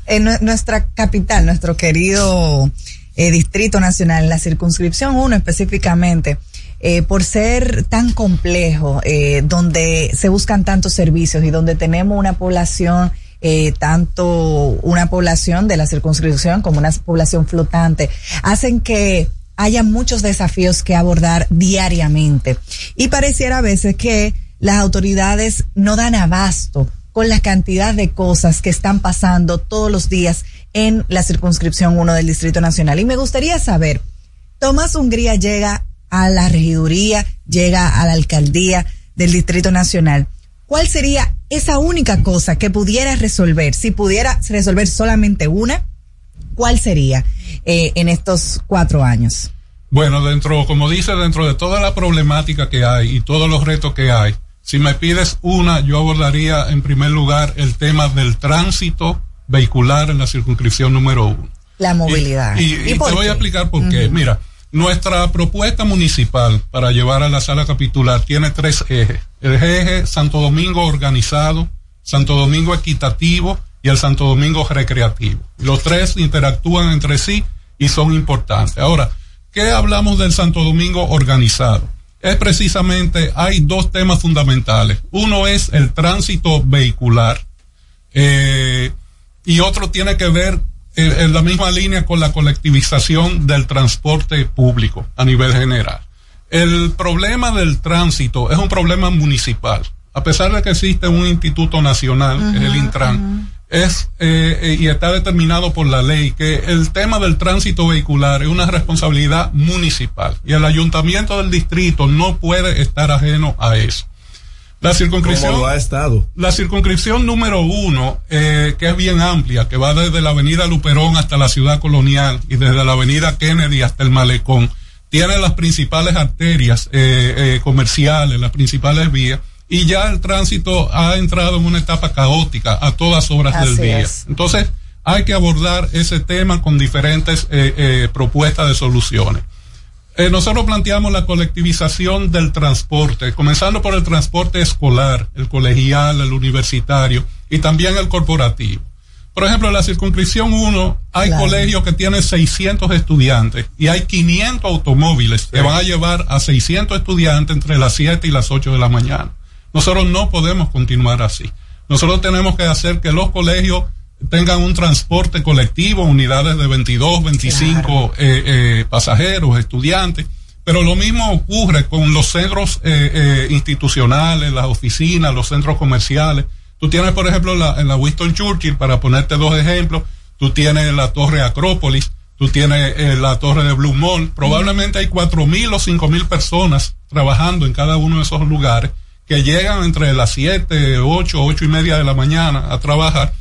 En nue- nuestra capital, nuestro querido eh, Distrito Nacional, la circunscripción 1 específicamente, eh, por ser tan complejo, eh, donde se buscan tantos servicios y donde tenemos una población, eh, tanto una población de la circunscripción como una población flotante, hacen que haya muchos desafíos que abordar diariamente. Y pareciera a veces que las autoridades no dan abasto con la cantidad de cosas que están pasando todos los días en la circunscripción 1 del Distrito Nacional. Y me gustaría saber, Tomás Hungría llega a la regiduría, llega a la alcaldía del Distrito Nacional. ¿Cuál sería esa única cosa que pudiera resolver? Si pudiera resolver solamente una, ¿cuál sería eh, en estos cuatro años? Bueno, dentro, como dice, dentro de toda la problemática que hay y todos los retos que hay, si me pides una, yo abordaría en primer lugar el tema del tránsito vehicular en la circunscripción número uno. La movilidad. Y, te voy a explicar por qué. Mira, nuestra propuesta municipal para llevar a la sala capitular tiene tres ejes. El eje Santo Domingo organizado, Santo Domingo equitativo y el Santo Domingo recreativo. Los tres interactúan entre sí y son importantes. Ahora, ¿qué hablamos del Santo Domingo organizado? Es precisamente, hay dos temas fundamentales. Uno es el tránsito vehicular, eh, y otro tiene que ver en la misma línea con la colectivización del transporte público a nivel general. El problema del tránsito es un problema municipal. A pesar de que existe un instituto nacional, que es el Intran, es eh, eh, y está determinado por la ley que el tema del tránsito vehicular es una responsabilidad municipal y el ayuntamiento del distrito no puede estar ajeno a eso. La circunscripción. Como lo ha estado. La circunscripción número uno, eh, que es bien amplia, que va desde la avenida Luperón hasta la ciudad colonial y desde la avenida Kennedy hasta el malecón, tiene las principales arterias eh, eh, comerciales, las principales vías, y ya el tránsito ha entrado en una etapa caótica a todas horas del día. es. Entonces, hay que abordar ese tema con diferentes eh, eh, propuestas de soluciones. Eh, nosotros planteamos la colectivización del transporte, comenzando por el transporte escolar, el colegial, el universitario y también el corporativo. Por ejemplo, en la circunscripción 1 hay Claro. colegios que tienen 600 estudiantes y hay 500 automóviles que van a llevar a 600 estudiantes entre las 7 y las 8 de la mañana. Nosotros no podemos continuar así. Nosotros tenemos que hacer que los colegios tengan un transporte colectivo, unidades de 22, 25 eh, eh, pasajeros, estudiantes. Pero lo mismo ocurre con los centros eh, eh, institucionales, las oficinas, los centros comerciales. Tú tienes, por ejemplo, la, en la Winston Churchill, para ponerte dos ejemplos, tú tienes la Torre Acrópolis, tú tienes eh, la Torre de Blue Mall. Probablemente hay cuatro mil o cinco mil personas trabajando en cada uno de esos lugares que llegan entre las siete, ocho, ocho y media de la mañana a trabajar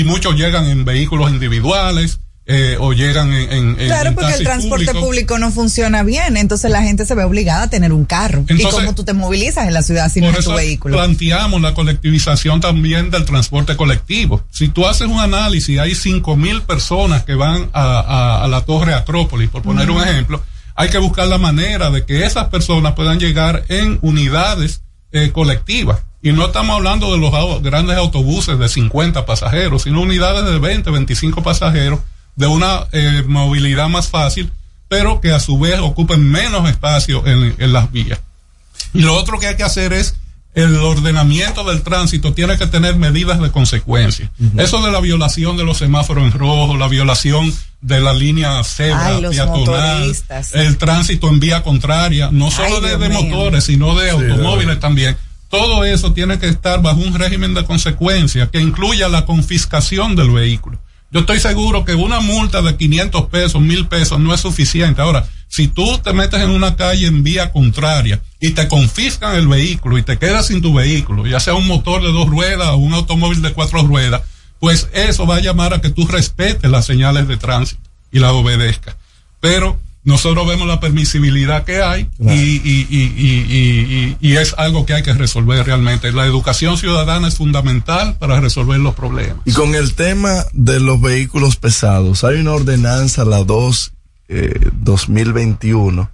y muchos llegan en vehículos individuales eh, o llegan en, en, Claro, en porque el transporte público no funciona bien, entonces la gente se ve obligada a tener un carro. ¿Y cómo tú te movilizas en la ciudad si no Por es tu vehículo? planteamos la colectivización también del transporte colectivo. Si tú haces un análisis, hay cinco mil personas que van a, a- a la Torre Acrópolis, por poner un ejemplo. Hay que buscar la manera de que esas personas puedan llegar en unidades eh, colectivas. Y no estamos hablando de los grandes autobuses de 50 pasajeros, sino unidades de 20, 25 pasajeros de una eh, movilidad más fácil, pero que a su vez ocupen menos espacio en, en las vías. Y lo otro que hay que hacer es el ordenamiento del tránsito tiene que tener medidas de consecuencia. Eso de la violación de los semáforos en rojo, la violación de la línea cebra Ay, peatonal, el tránsito en vía contraria, no solo Ay, de, de motores, sino de automóviles también. Todo eso tiene que estar bajo un régimen de consecuencia que incluya la confiscación del vehículo. Yo estoy seguro que una multa de 500 pesos, 1000 pesos no es suficiente. Ahora, si tú te metes en una calle en vía contraria y te confiscan el vehículo y te quedas sin tu vehículo, ya sea un motor de dos ruedas o un automóvil de cuatro ruedas, pues eso va a llamar a que tú respetes las señales de tránsito y las obedezcas. Pero nosotros vemos la permisibilidad que hay y, y- y- y- y- y- y es algo que hay que resolver realmente. La educación ciudadana es fundamental para resolver los problemas. Y con el tema de los vehículos pesados, hay una ordenanza, la 2, eh, 2021,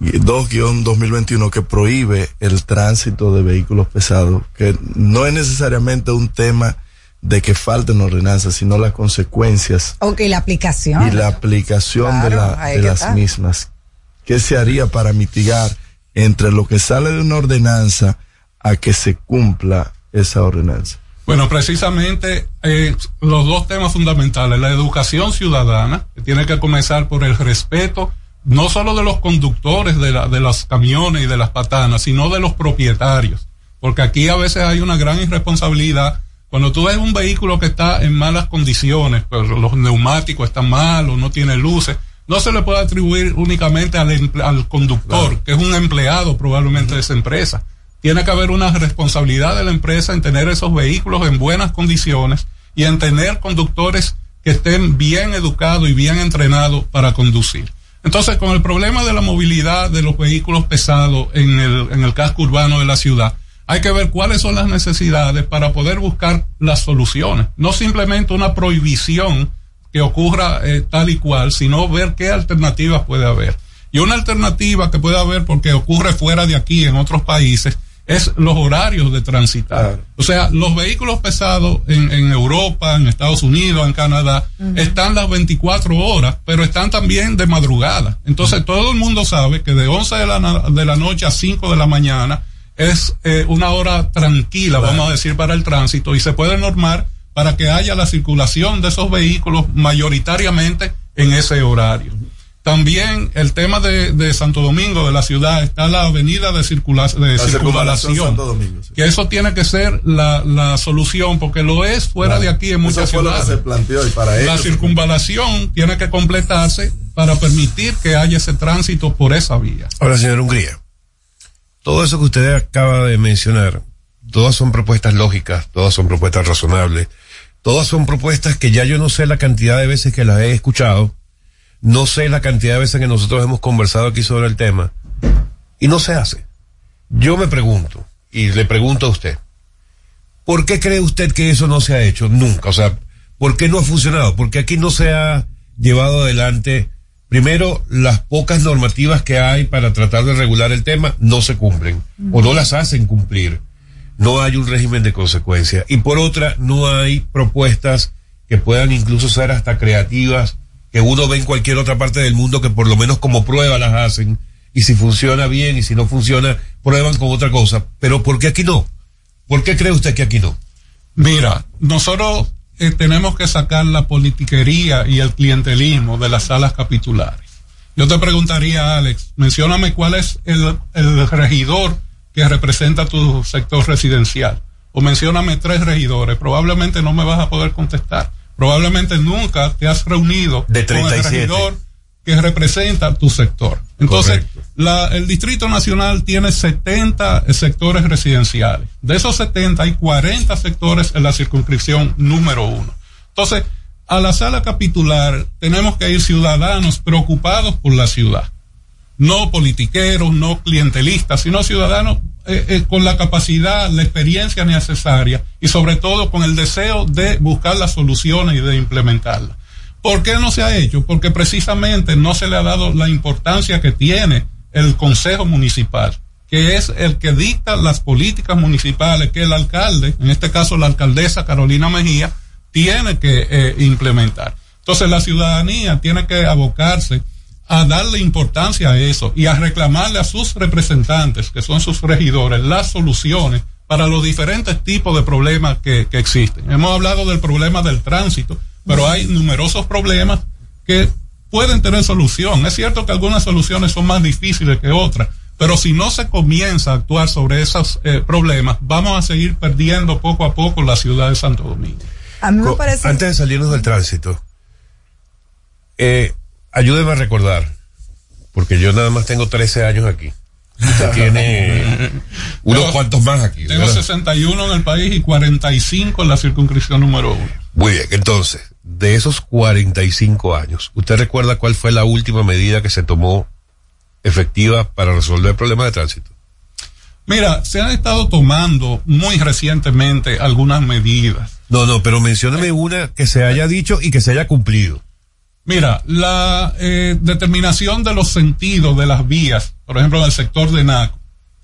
y 2-2021, que prohíbe el tránsito de vehículos pesados, que no es necesariamente un tema de que falten ordenanzas, sino las consecuencias Ok, la aplicación. y la aplicación Claro, de, la- de las está. mismas. ¿Qué se haría para mitigar entre lo que sale de una ordenanza a que se cumpla esa ordenanza? Bueno, precisamente eh, los dos temas fundamentales, la educación ciudadana, que tiene que comenzar por el respeto no solo de los conductores de, la- de los camiones y de las patanas, sino de los propietarios. Porque aquí a veces hay una gran irresponsabilidad. Cuando tú ves un vehículo que está en malas condiciones, pues los neumáticos están malos, no tiene luces, no se le puede atribuir únicamente al conductor, que es un empleado probablemente de esa empresa. Tiene que haber una responsabilidad de la empresa en tener esos vehículos en buenas condiciones y en tener conductores que estén bien educados y bien entrenados para conducir. Entonces, con el problema de la movilidad de los vehículos pesados en el, en el casco urbano de la ciudad, hay que ver cuáles son las necesidades para poder buscar las soluciones. No simplemente una prohibición que ocurra eh, tal y cual, sino ver qué alternativas puede haber. Y una alternativa que puede haber porque ocurre fuera de aquí, en otros países, es los horarios de transitar. O sea, los vehículos pesados en, en Europa, en Estados Unidos, en Canadá, están las 24 horas, pero están también de madrugada. Entonces, todo el mundo sabe que de 11 de la, de la noche a 5 de la mañana es eh, una hora tranquila, vamos a decir, para el tránsito y se puede normar para que haya la circulación de esos vehículos mayoritariamente en ese horario. También el tema de, de Santo Domingo, de la ciudad, está la avenida de, circula- de La circunvalación circunvalación. Santo Domingo, Que eso tiene que ser la, la solución, porque lo es fuera Claro. de aquí en muchas Eso fue lo que ciudades. se planteó y para La circunvalación tiene que completarse para permitir que haya ese tránsito por esa vía. Ahora, señor Hungría, todo eso que usted acaba de mencionar, todas son propuestas lógicas, todas son propuestas razonables, todas son propuestas que ya yo no sé la cantidad de veces que las he escuchado, no sé la cantidad de veces que nosotros hemos conversado aquí sobre el tema, y no se hace. Yo me pregunto, y le pregunto a usted, ¿por qué cree usted que eso no se ha hecho nunca? O sea, ¿por qué no ha funcionado? Porque aquí no se ha llevado adelante, primero, las pocas normativas que hay para tratar de regular el tema no se cumplen o no las hacen cumplir. No hay un régimen de consecuencia. Y por otra, no hay propuestas que puedan incluso ser hasta creativas, que uno ve en cualquier otra parte del mundo que por lo menos como prueba las hacen. Y si funciona bien y si no funciona, prueban con otra cosa. Pero ¿por qué aquí no? ¿Por qué cree usted que aquí no? Mira, nosotros eh, tenemos que sacar la politiquería y el clientelismo de las salas capitulares. Yo te preguntaría, Alex, mencióname cuál es el, el regidor que representa tu sector residencial. O mencióname tres regidores. Probablemente no me vas a poder contestar. Probablemente nunca te has reunido De con el 37. regidor que representa tu sector. Entonces, la- el Distrito Nacional tiene 70 sectores residenciales. De esos 70 hay 40 sectores en la circunscripción número uno. Entonces, a la sala capitular tenemos que ir ciudadanos preocupados por la ciudad. No politiqueros, no clientelistas, sino ciudadanos eh, eh, con la capacidad, la experiencia necesaria y sobre todo con el deseo de buscar las soluciones y de implementarlas. ¿Por qué no se ha hecho? Porque precisamente no se le ha dado la importancia que tiene el Consejo Municipal. que es el que dicta las políticas municipales que el alcalde, en este caso la alcaldesa Carolina Mejía, tiene que eh, implementar. Entonces la ciudadanía tiene que abocarse a darle importancia a eso y a reclamarle a sus representantes, que son sus regidores, las soluciones para los diferentes tipos de problemas que, que existen. Hemos hablado del problema del tránsito, pero hay numerosos problemas que pueden tener solución. Es cierto que algunas soluciones son más difíciles que otras, pero si no se comienza a actuar sobre esos eh, problemas, vamos a seguir perdiendo poco a poco la ciudad de Santo Domingo. A mí me parece. Antes de salirnos del tránsito, eh, ayúdeme a recordar, porque yo nada más tengo 13 años aquí. Usted tiene unos Tengo- cuantos más aquí. Tengo ¿verdad? 61 en el país y 45 en la circunscripción número uno. Muy bien, entonces, de esos 45 años, ¿usted recuerda cuál fue la última medida que se tomó efectiva para resolver el problema de tránsito? Mira, se han estado tomando muy recientemente algunas medidas. No, no, pero mencióneme una que se haya dicho y que se haya cumplido. Mira, la eh, determinación de los sentidos de las vías, por ejemplo, en el sector de Naco,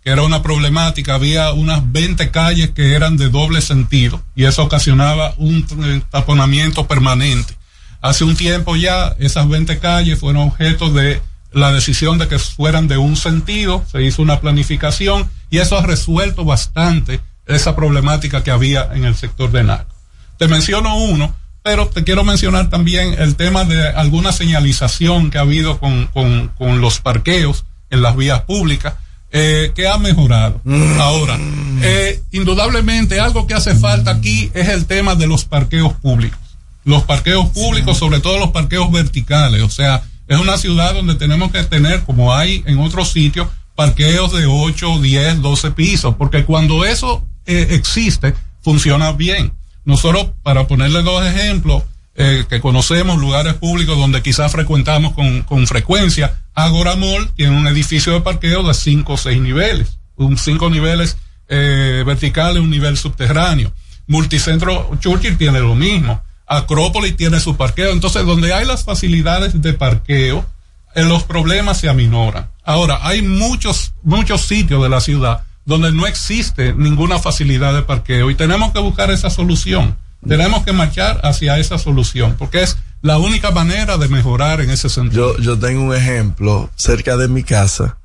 que era una problemática, había unas 20 calles que eran de doble sentido y eso ocasionaba un eh, taponamiento permanente. Hace un tiempo ya esas 20 calles fueron objeto de la decisión de que fueran de un sentido, se hizo una planificación y eso ha resuelto bastante esa problemática que había en el sector de Naco. Te menciono uno, pero te quiero mencionar también el tema de alguna señalización que ha habido con, con, con los parqueos en las vías públicas, eh, que ha mejorado. Ahora, eh, indudablemente algo que hace falta aquí es el tema de los parqueos públicos. Los parqueos públicos, sobre todo los parqueos verticales, o sea, es una ciudad donde tenemos que tener, como hay en otros sitios, parqueos de 8, 10, 12 pisos, porque cuando eso eh, existe, funciona bien. Nosotros, para ponerle dos ejemplos, eh, que conocemos lugares públicos donde quizás frecuentamos con, con frecuencia, Agora Mall tiene un edificio de parqueo de cinco o seis niveles, un cinco niveles eh, verticales, un nivel subterráneo. Multicentro Churchill tiene lo mismo. Acrópolis tiene su parqueo. Entonces, donde hay las facilidades de parqueo, eh, los problemas se aminoran. Ahora, hay muchos, muchos sitios de la ciudad donde no existe ninguna facilidad de parqueo y tenemos que buscar esa solución. Tenemos que marchar hacia esa solución porque es la única manera de mejorar en ese sentido. Yo, yo tengo un ejemplo. Cerca de mi casa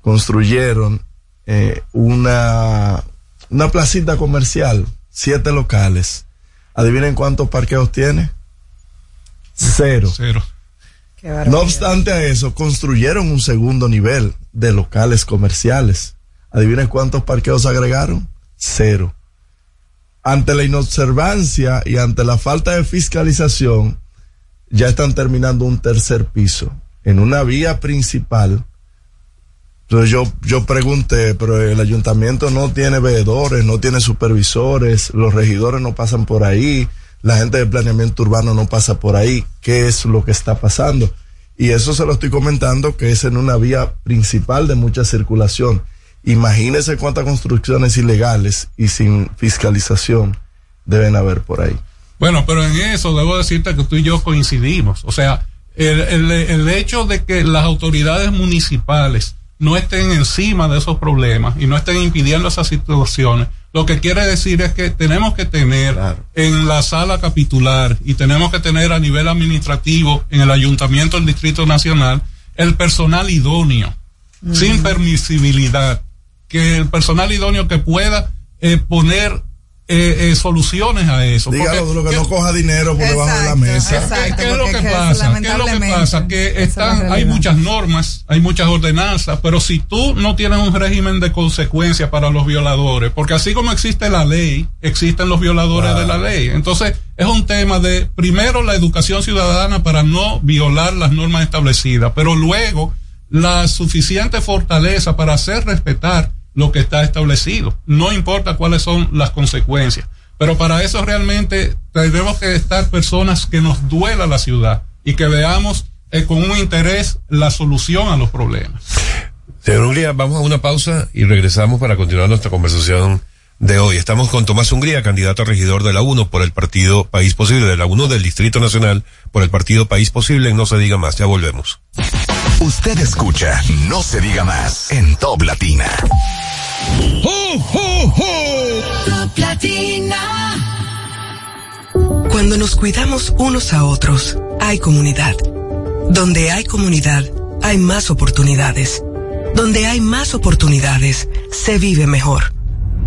construyeron eh, una, una placita comercial, siete locales. Adivinen cuántos parqueos tiene. Cero. Cero. No obstante a eso, construyeron un segundo nivel de locales comerciales. Adivinen cuántos parqueos agregaron. Cero. Ante la inobservancia y ante la falta de fiscalización, ya están terminando un tercer piso en una vía principal. Entonces yo, yo pregunté, pero el ayuntamiento no tiene veedores, no tiene supervisores, los regidores no pasan por ahí, la gente de planeamiento urbano no pasa por ahí. ¿Qué es lo que está pasando? Y eso se lo estoy comentando que es en una vía principal de mucha circulación. Imagínese cuántas construcciones ilegales y sin fiscalización deben haber por ahí. Bueno, pero en eso debo decirte que tú y yo coincidimos. O sea, el, el, el hecho de que las autoridades municipales no estén encima de esos problemas y no estén impidiendo esas situaciones, lo que quiere decir es que tenemos que tener en la sala capitular y tenemos que tener a nivel administrativo en el ayuntamiento del Distrito Nacional el personal idóneo, Mm. sin permisibilidad, que el personal idóneo que pueda eh, poner eh, eh, soluciones a eso. Dígalo, Porque- lo que ¿qué- no coja dinero por debajo de la mesa. ¿Qué, qué es lo que que pasa? ¿Qué es lo que pasa? Que están, hay muchas normas, hay muchas ordenanzas, pero si tú no tienes un régimen de consecuencias para los violadores, porque así como existe la ley, existen los violadores de la ley. Entonces, es un tema de, primero, la educación ciudadana para no violar las normas establecidas, pero luego, la suficiente fortaleza para hacer respetar lo que está establecido. No importa cuáles son las consecuencias. Pero para eso realmente tenemos que estar personas que nos duela la ciudad y que veamos eh, con un interés la solución a los problemas. Señor Hungría, vamos a una pausa y regresamos para continuar nuestra conversación de hoy. Estamos con Tomás Hungría, candidato a regidor de la UNO por el partido País Posible, de la UNO del Distrito Nacional por el partido País Posible. No se diga más, ya volvemos. Usted escucha No se diga más en Top Latina. Cuando nos cuidamos unos a otros, hay comunidad. Donde hay comunidad, hay más oportunidades. Donde hay más oportunidades, se vive mejor.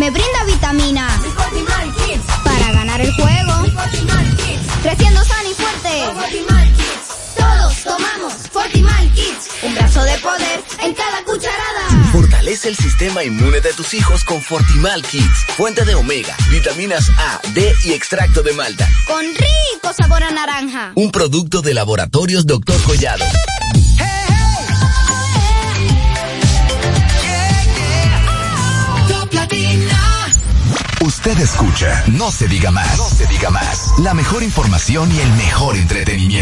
Me brinda vitamina. Para ganar el juego. Creciendo sano y fuerte. Todos tomamos Fortimal Kids. Un brazo de poder en cada cucharada. Fortalece el sistema inmune de tus hijos con Fortimal Kids. Fuente de omega, vitaminas A, D y extracto de malta. Con rico sabor a naranja. Un producto de laboratorios Dr. Collado. Usted escucha No se diga más. No se diga más. La mejor información y el mejor entretenimiento.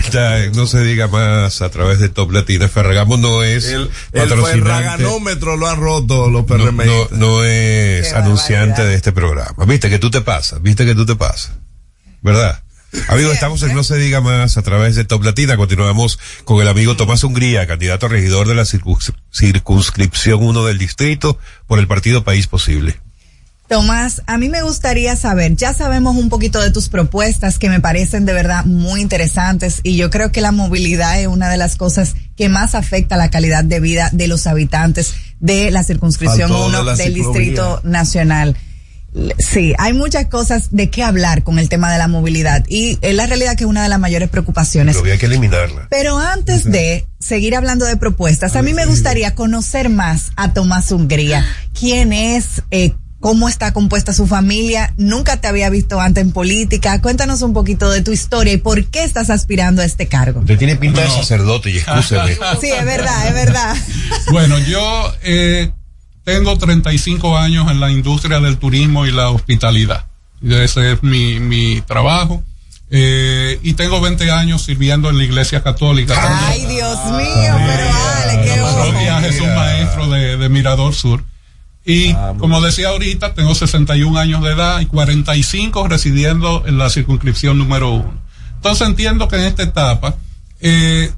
Vuelta, eh, no se diga más a través de Top Latina. Ferragamo no es El patrocinante. ferraganómetro lo han roto los No, no, no es Qué anunciante de este programa. Viste que tú te pasas, viste que tú te pasas. ¿Verdad? Amigos, estamos en No se diga más a través de Top Latina. Continuamos con el amigo Tomás Hungría, candidato a regidor de la circuns- circunscripción 1 del distrito por el partido País Posible. Tomás, a mí me gustaría saber, ya sabemos un poquito de tus propuestas que me parecen de verdad muy interesantes y yo creo que la movilidad es una de las cosas que más afecta la calidad de vida de los habitantes de la circunscripción Faltó 1 de la del. Distrito Nacional. Sí, hay muchas cosas de qué hablar con el tema de la movilidad y es la realidad que es una de las mayores preocupaciones. Que hay que eliminarla. Pero antes de seguir hablando de propuestas, a mí me gustaría conocer más a Tomás Hungría. ¿Quién es? Eh, ¿Cómo está compuesta su familia? Nunca te había visto antes en política. Cuéntanos un poquito de tu historia y por qué estás aspirando a este cargo. Usted tiene pinta de sacerdote y excúseme. Sí, es verdad, es verdad. Bueno, yo eh, tengo 35 años en la industria del turismo y la hospitalidad. Ese es mi, mi trabajo. Eh, y tengo 20 años sirviendo en la iglesia católica. Ay, Dios mío, pero vale, qué Jesús Maestro de, de Mirador Sur. Y como decía ahorita, tengo 61 años de edad y 45 residiendo en la circunscripción número uno. Entonces entiendo que en esta etapa eh,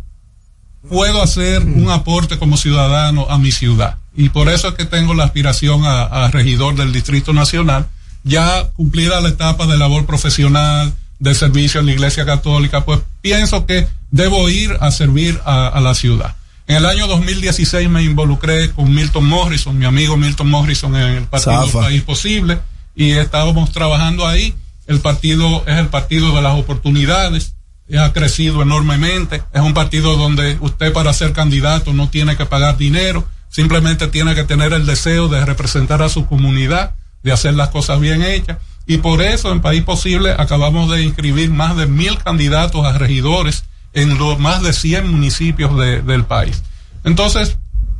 puedo hacer un aporte como ciudadano a mi ciudad. Y por eso es que tengo la aspiración a, a regidor del Distrito Nacional, ya cumplida la etapa de labor profesional, de servicio en la Iglesia Católica, pues pienso que debo ir a servir a, a la ciudad. En el año 2016 me involucré con Milton Morrison, mi amigo Milton Morrison en el partido Zafa. País Posible, y estábamos trabajando ahí. El partido es el partido de las oportunidades, ha crecido enormemente, es un partido donde usted para ser candidato no tiene que pagar dinero, simplemente tiene que tener el deseo de representar a su comunidad, de hacer las cosas bien hechas. Y por eso en País Posible acabamos de inscribir más de mil candidatos a regidores en los más de 100 municipios de- del país. Entonces,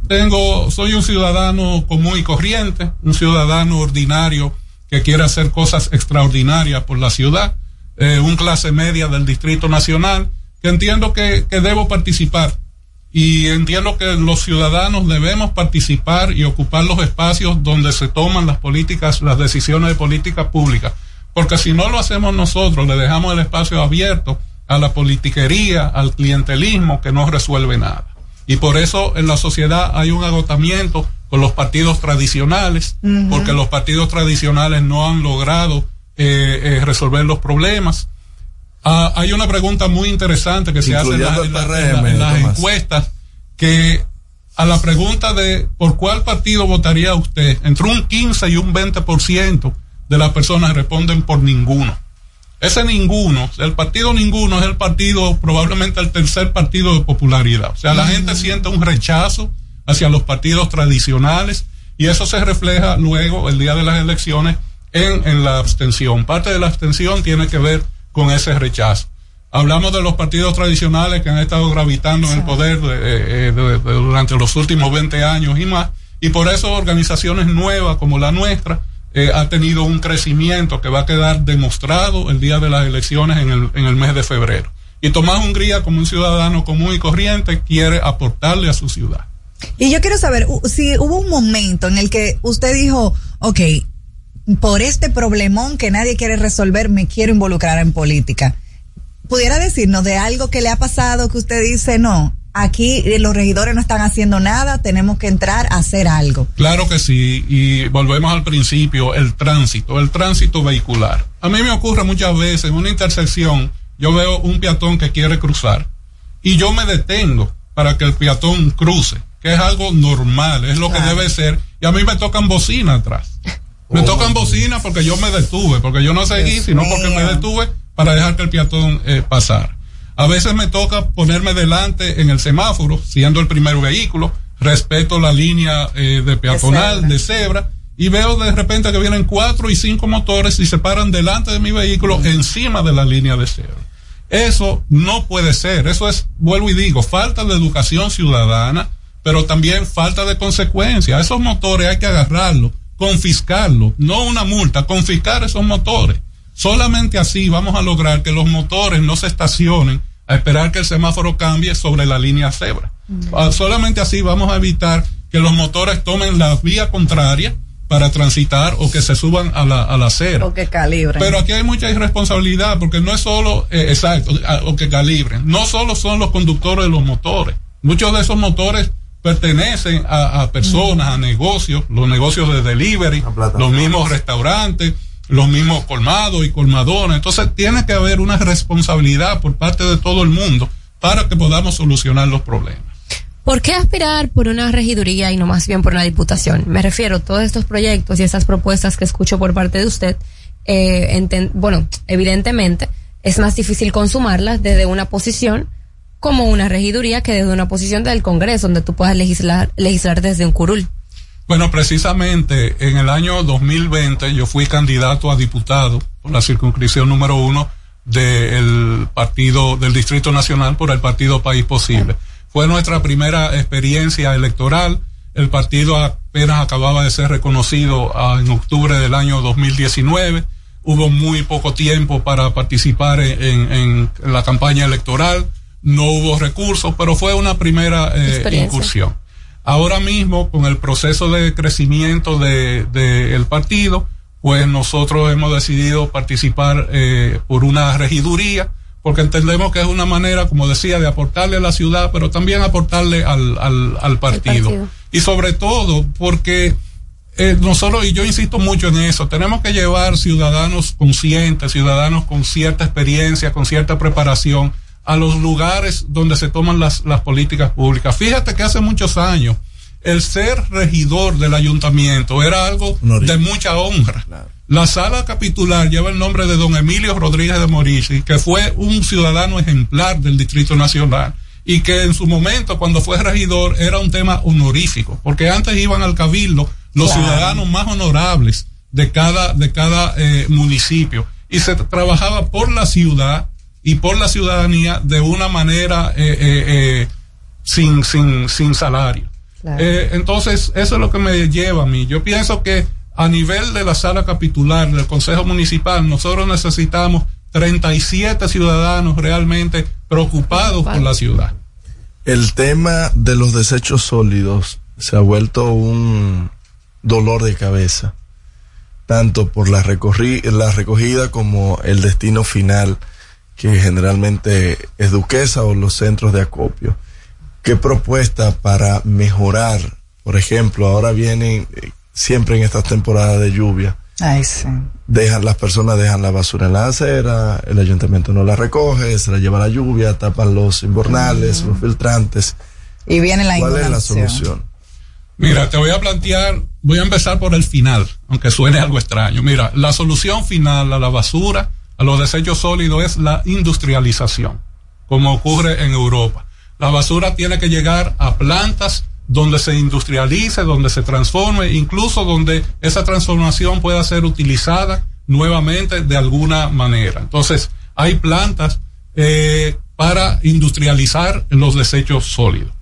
tengo, soy un ciudadano común y corriente, un ciudadano ordinario que quiere hacer cosas extraordinarias por la ciudad, eh, un clase media del Distrito Nacional, que entiendo que, que debo participar. Y entiendo que los ciudadanos debemos participar y ocupar los espacios donde se toman las políticas, las decisiones de política pública. Porque si no lo hacemos nosotros, le dejamos el espacio abierto a la politiquería, al clientelismo que no resuelve nada. Y por eso en la sociedad hay un agotamiento con los partidos tradicionales, porque los partidos tradicionales no han logrado eh, eh, resolver los problemas. Ah, hay una pregunta muy interesante que se hace en, la- en la- PRM, en la- en las encuestas, que a la pregunta de por cuál partido votaría usted, entre un 15 y un 20% de las personas responden por ninguno. Ese ninguno, el partido ninguno es el partido, probablemente el tercer partido de popularidad. O sea, la gente siente un rechazo hacia los partidos tradicionales y eso se refleja luego, el día de las elecciones, en, en la abstención. Parte de la abstención tiene que ver con ese rechazo. Hablamos de los partidos tradicionales que han estado gravitando en el poder de- eh, de- de- durante los últimos 20 años y más, y por eso organizaciones nuevas como la nuestra eh, ha tenido un crecimiento que va a quedar demostrado el día de las elecciones en el, en el mes de febrero. Y Tomás Hungría, como un ciudadano común y corriente, quiere aportarle a su ciudad. Y yo quiero saber si hubo un momento en el que usted dijo, ok, por este problemón que nadie quiere resolver, me quiero involucrar en política. ¿Pudiera decirnos de algo que le ha pasado que usted dice, no, aquí eh, los regidores no están haciendo nada, tenemos que entrar a hacer algo? Claro que sí, y volvemos al principio, el tránsito, el tránsito vehicular. A mí me ocurre muchas veces en una intersección, yo veo un peatón que quiere cruzar y yo me detengo para que el peatón cruce, que es algo normal, es lo que debe ser, y a mí me tocan bocina atrás. Me tocan bocina porque yo me detuve, porque yo no seguí, Dios sino porque me detuve para dejar que el peatón eh, pasara. A veces me toca ponerme delante en el semáforo, siendo el primer vehículo, respeto la línea eh, de peatonal, de cebra, y veo de repente que vienen cuatro y cinco motores y se paran delante de mi vehículo encima de la línea de cebra. Eso no puede ser, eso es, vuelvo y digo, falta de educación ciudadana, pero también falta de consecuencia. Esos motores hay que agarrarlos, confiscarlos, no una multa, confiscar esos motores. Solamente así vamos a lograr que los motores no se estacionen a esperar que el semáforo cambie sobre la línea cebra. Ah, Solamente así vamos a evitar que los motores tomen la vía contraria para transitar o que se suban a la, a la acera. O que calibren. Pero aquí hay mucha irresponsabilidad porque no es solo, eh, exacto, a- o que calibren, no solo son los conductores de los motores. Muchos de esos motores pertenecen a, a personas, a negocios, los negocios de delivery, los mismos restaurantes, los mismos colmados y colmadones. Entonces tiene que haber una responsabilidad por parte de todo el mundo para que podamos solucionar los problemas. ¿Por qué aspirar por una regiduría y no más bien por una diputación? Me refiero a todos estos proyectos y estas propuestas que escucho por parte de usted. eh, bueno, evidentemente es más difícil consumarlas desde una posición como una regiduría que desde una posición del Congreso, donde tú puedas legislar desde un curul. Bueno, precisamente en el año 2020 yo fui candidato a diputado por la circunscripción número uno del partido del Distrito Nacional por el partido País Posible. Fue nuestra primera experiencia electoral. El partido apenas acababa de ser reconocido en octubre del año 2019. Hubo muy poco tiempo para participar en, en- en la campaña electoral. No hubo recursos, pero fue una primera eh, incursión. Ahora mismo, con el proceso de crecimiento del de, el partido, pues nosotros hemos decidido participar eh, por una regiduría, porque entendemos que es una manera, como decía, de aportarle a la ciudad, pero también aportarle al, al, al partido. partido. Y sobre todo porque eh, nosotros, y yo insisto mucho en eso, tenemos que llevar ciudadanos conscientes, ciudadanos con cierta experiencia, con cierta preparación, a los lugares donde se toman las, las políticas públicas. Fíjate que hace muchos años el ser regidor del ayuntamiento era algo de mucha honra. La sala capitular lleva el nombre de don Emilio Rodríguez de Morici, que fue un ciudadano ejemplar del Distrito Nacional y que en su momento, cuando fue regidor, era un tema honorífico, porque antes iban al cabildo los Claro. ciudadanos más honorables de cada, de cada eh, municipio y se trabajaba por la ciudad y por la ciudadanía de una manera eh, eh, eh, sin, sin, sin salario. Eh, entonces, eso es lo que me lleva a mí. Yo pienso que a nivel de la sala capitular del Consejo Municipal, nosotros necesitamos 37 ciudadanos realmente preocupados por la ciudad. El tema de los desechos sólidos se ha vuelto un dolor de cabeza, tanto por la, recorri- la recogida como el destino final, que generalmente es Duquesa o los centros de acopio. ¿Qué propuesta para mejorar? Por ejemplo, ahora vienen, eh, siempre en estas temporadas de lluvia, Ay, sí. dejan las personas dejan la basura en la acera, el ayuntamiento no la recoge, se la lleva la lluvia, tapan los invernales, los filtrantes. Y viene la ¿Cuál es la solución? Mira, te voy a plantear, voy a empezar por el final, aunque suene algo extraño. Mira, la solución final a la basura, a los desechos sólidos es la industrialización, como ocurre en Europa. La basura tiene que llegar a plantas donde se industrialice, donde se transforme, incluso donde esa transformación pueda ser utilizada nuevamente de alguna manera. Entonces, hay plantas eh, para industrializar los desechos sólidos.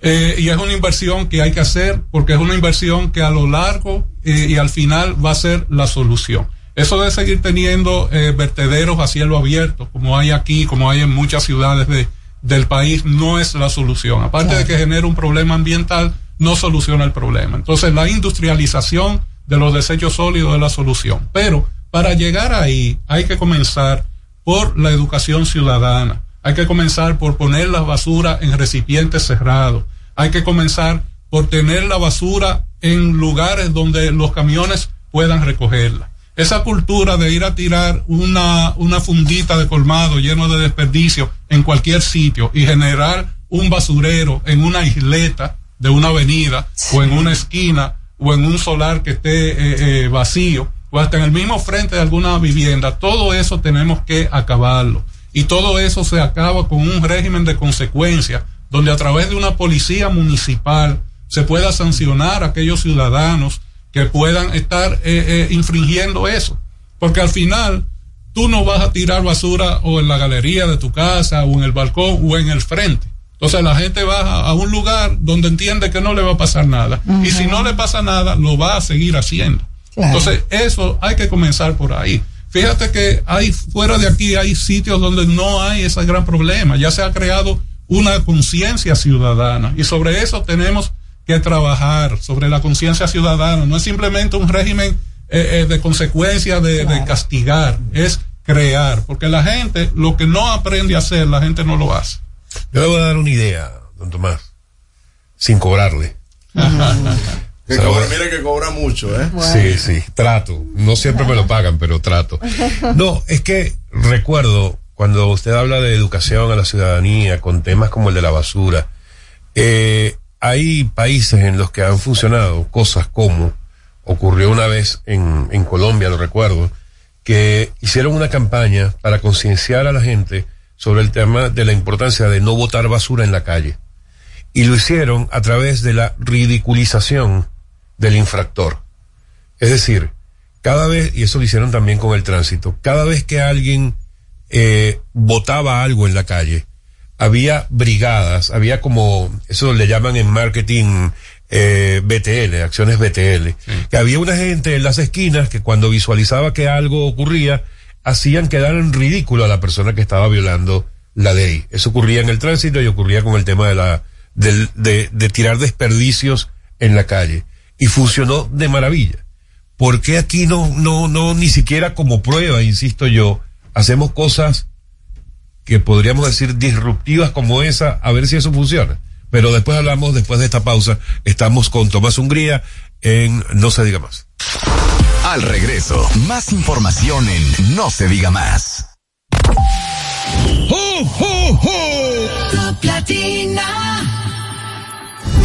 Eh, y es una inversión que hay que hacer porque es una inversión que a lo largo eh, y al final va a ser la solución. Eso de seguir teniendo eh, vertederos a cielo abierto, como hay aquí, como hay en muchas ciudades de, del país, no es la solución. Aparte de que genera un problema ambiental, no soluciona el problema. Entonces, la industrialización de los desechos sólidos es la solución. Pero para llegar ahí, hay que comenzar por la educación ciudadana. Hay que comenzar por poner la basura en recipientes cerrados. Hay que comenzar por tener la basura en lugares donde los camiones puedan recogerla. Esa cultura de ir a tirar una, una fundita de colmado lleno de desperdicio en cualquier sitio y generar un basurero en una isleta de una avenida o en una esquina o en un solar que esté eh, eh, vacío o hasta en el mismo frente de alguna vivienda, todo eso tenemos que acabarlo. Y todo eso se acaba con un régimen de consecuencias, donde a través de una policía municipal se pueda sancionar a aquellos ciudadanos que puedan estar eh, eh, infringiendo eso. Porque al final tú no vas a tirar basura o en la galería de tu casa o en el balcón o en el frente. Entonces la gente va a, un lugar donde entiende que no le va a pasar nada. Y si no le pasa nada, lo va a seguir haciendo. Claro. Entonces eso hay que comenzar por ahí. Fíjate que hay fuera de aquí hay sitios donde no hay ese gran problema. Ya se ha creado una conciencia ciudadana y sobre eso tenemos que trabajar sobre la conciencia ciudadana. No es simplemente un régimen eh, eh, de consecuencia de, de castigar, es crear, porque la gente lo que no aprende a hacer, la gente no lo hace. Yo le voy a dar una idea, don Tomás, sin cobrarle. Que cobra- mire que cobra mucho, ¿eh? Sí, sí, trato. No siempre me lo pagan, pero trato. No, es que recuerdo cuando usted habla de educación a la ciudadanía con temas como el de la basura, eh, hay países en los que han funcionado cosas como ocurrió una vez en, en Colombia, lo recuerdo, que hicieron una campaña para concienciar a la gente sobre el tema de la importancia de no botar basura en la calle. Y lo hicieron a través de la ridiculización del infractor. Es decir, cada vez, y eso lo hicieron también con el tránsito, cada vez que alguien eh, botaba algo en la calle, había brigadas, había como, eso le llaman en marketing eh, BTL, acciones BTL, que había una gente en las esquinas que cuando visualizaba que algo ocurría, hacían quedar en ridículo a la persona que estaba violando la ley. Eso ocurría en el tránsito y ocurría con el tema de la, del- de, de tirar desperdicios en la calle. Y funcionó de maravilla. ¿Por qué aquí no, no, no, ni siquiera como prueba, insisto yo, hacemos cosas que podríamos decir disruptivas como esa, a ver si eso funciona? Pero después hablamos, después de esta pausa, estamos con Tomás Hungría en No se diga más. Al regreso, más información en No se diga más. Top Latina.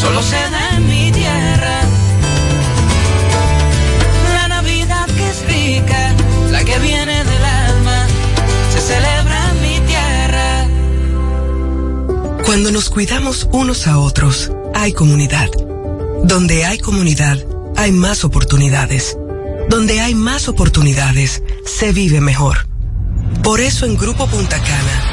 Solo se da en mi tierra. La Navidad que es rica, la que viene del alma, se celebra en mi tierra. Cuando nos cuidamos unos a otros, hay comunidad. Donde hay comunidad, hay más oportunidades. Donde hay más oportunidades, se vive mejor. Por eso en Grupo Punta Cana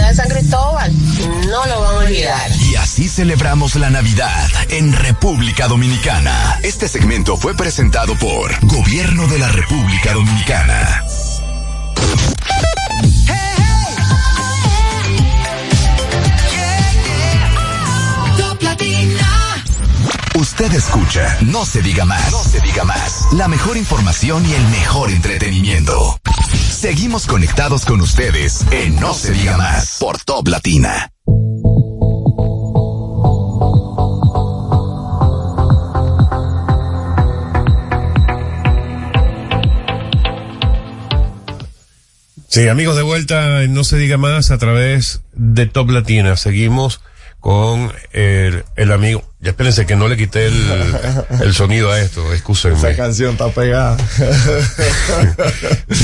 de San Cristóbal. No lo van a olvidar. Y así celebramos la Navidad en República Dominicana. Este segmento fue presentado por Gobierno de la República Dominicana. Usted escucha, no se diga más, no se diga más. La mejor información y el mejor entretenimiento. Seguimos conectados con ustedes en No se diga más por Top Latina. Sí, amigos, de vuelta, no se diga más a través de Top Latina. Seguimos con el amigo. Ya espérense que no le quité el, el sonido a esto, excúsenme. Esa canción está pegada.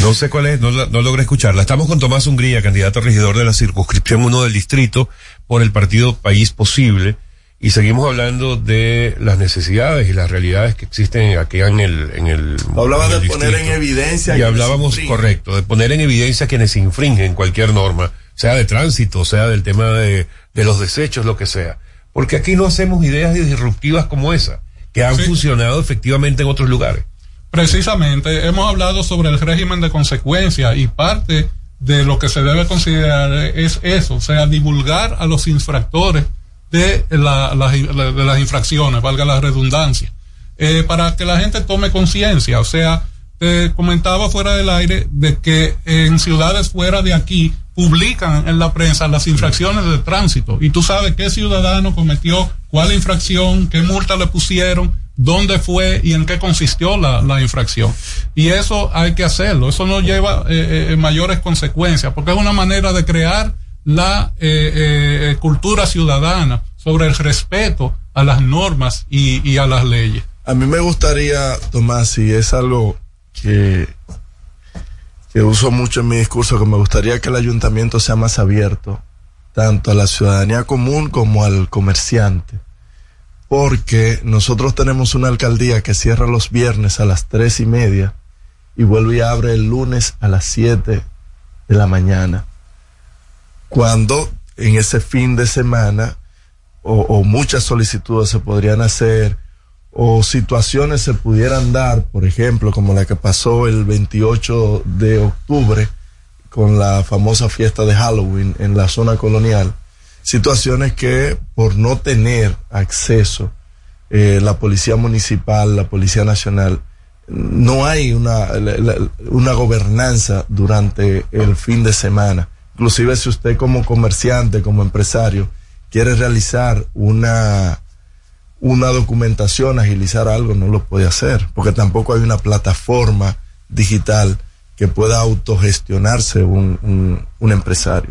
No sé cuál es, no, no logré escucharla. Estamos con Tomás Hungría, candidato a regidor de la circunscripción 1 del distrito por el partido País Posible. Y seguimos hablando de las necesidades y las realidades que existen aquí en el, en el. Hablaba en el de poner en distrito. evidencia Y hablábamos, correcto, de poner en evidencia quienes infringen cualquier norma, sea de tránsito, sea del tema de, de los desechos, lo que sea. Porque aquí no hacemos ideas disruptivas como esa, que han funcionado efectivamente en otros lugares. Precisamente, hemos hablado sobre el régimen de consecuencia y parte de lo que se debe considerar es eso, o sea, divulgar a los infractores de, la- de las infracciones, valga la redundancia, eh, para que la gente tome conciencia. O sea, te comentaba fuera del aire de que en ciudades fuera de aquí publican en la prensa las infracciones de tránsito y tú sabes qué ciudadano cometió cuál infracción, qué multa le pusieron, dónde fue y en qué consistió la, la infracción. Y eso hay que hacerlo, eso no lleva eh, eh, mayores consecuencias, porque es una manera de crear la eh, eh, cultura ciudadana sobre el respeto a las normas y, y a las leyes. A mí me gustaría, Tomás, y es algo que, que uso mucho en mi discurso, que me gustaría que el ayuntamiento sea más abierto, tanto a la ciudadanía común como al comerciante. Porque nosotros tenemos una alcaldía que cierra los viernes a las tres y media y vuelve y abre el lunes a las 7 de la mañana. Cuando en ese fin de semana o muchas solicitudes se podrían hacer o situaciones se pudieran dar, por ejemplo, como la que pasó el 28 de octubre con la famosa fiesta de Halloween en la zona colonial, situaciones que por no tener acceso eh, la policía municipal, la policía nacional, no hay una, una gobernanza durante el fin de semana. Inclusive si usted como comerciante, como empresario, quiere realizar una, una documentación, agilizar algo, no lo puede hacer, porque tampoco hay una plataforma digital que pueda autogestionarse un, un, empresario.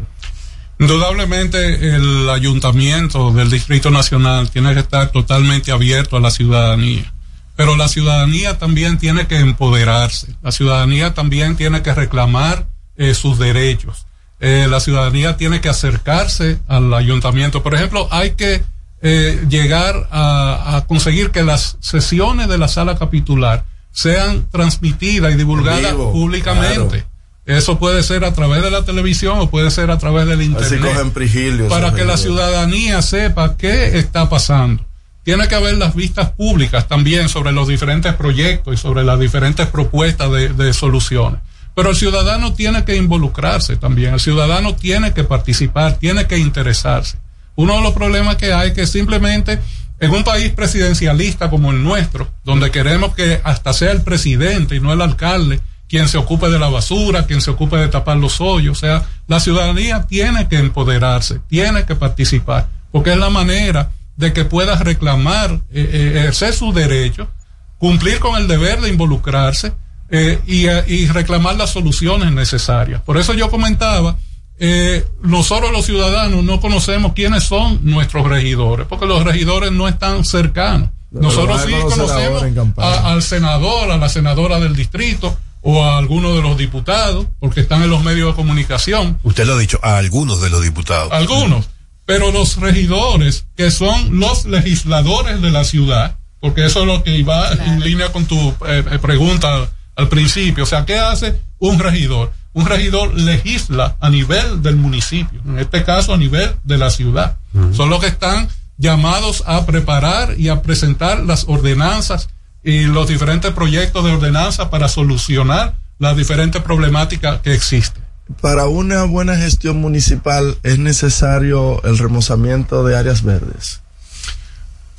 Indudablemente el ayuntamiento del Distrito Nacional tiene que estar totalmente abierto a la ciudadanía, pero la ciudadanía también tiene que empoderarse, la ciudadanía también tiene que reclamar eh, sus derechos, Eh, la ciudadanía tiene que acercarse al ayuntamiento. Por ejemplo, hay que eh, llegar a, a conseguir que las sesiones de la sala capitular sean transmitidas y divulgadas vivo, públicamente. Eso puede ser a través de la televisión o puede ser a través del internet. cogen prigilio. para que la ciudadanía sepa qué está pasando. Tiene que haber las vistas públicas también sobre los diferentes proyectos y sobre las diferentes propuestas de, de soluciones. Pero el ciudadano tiene que involucrarse también, el ciudadano tiene que participar, tiene que interesarse. Uno de los problemas que hay es que simplemente en un país presidencialista como el nuestro, donde queremos que hasta sea el presidente y no el alcalde quien se ocupe de la basura, quien se ocupe de tapar los hoyos, o sea, la ciudadanía tiene que empoderarse, tiene que participar, porque es la manera de que pueda reclamar, eh, eh, ejercer su derecho, cumplir con el deber de involucrarse eh, eh, y reclamar las soluciones necesarias. Por eso yo comentaba, eh, nosotros los ciudadanos no conocemos quiénes son nuestros regidores, porque los regidores no están cercanos. Nosotros sí conocemos a- al senador, a la senadora del distrito o a alguno de los diputados, porque están en los medios de comunicación. Usted lo ha dicho, a algunos de los diputados. Algunos. Pero los regidores, que son los legisladores de la ciudad, porque eso es lo que iba en línea con tu eh, eh, pregunta al principio. O sea, ¿qué hace un regidor? Un regidor legisla a nivel del municipio, en este caso a nivel de la ciudad. Son los que están llamados a preparar y a presentar las ordenanzas y los diferentes proyectos de ordenanza para solucionar las diferentes problemáticas que existen. Para una buena gestión municipal es necesario el remozamiento de áreas verdes.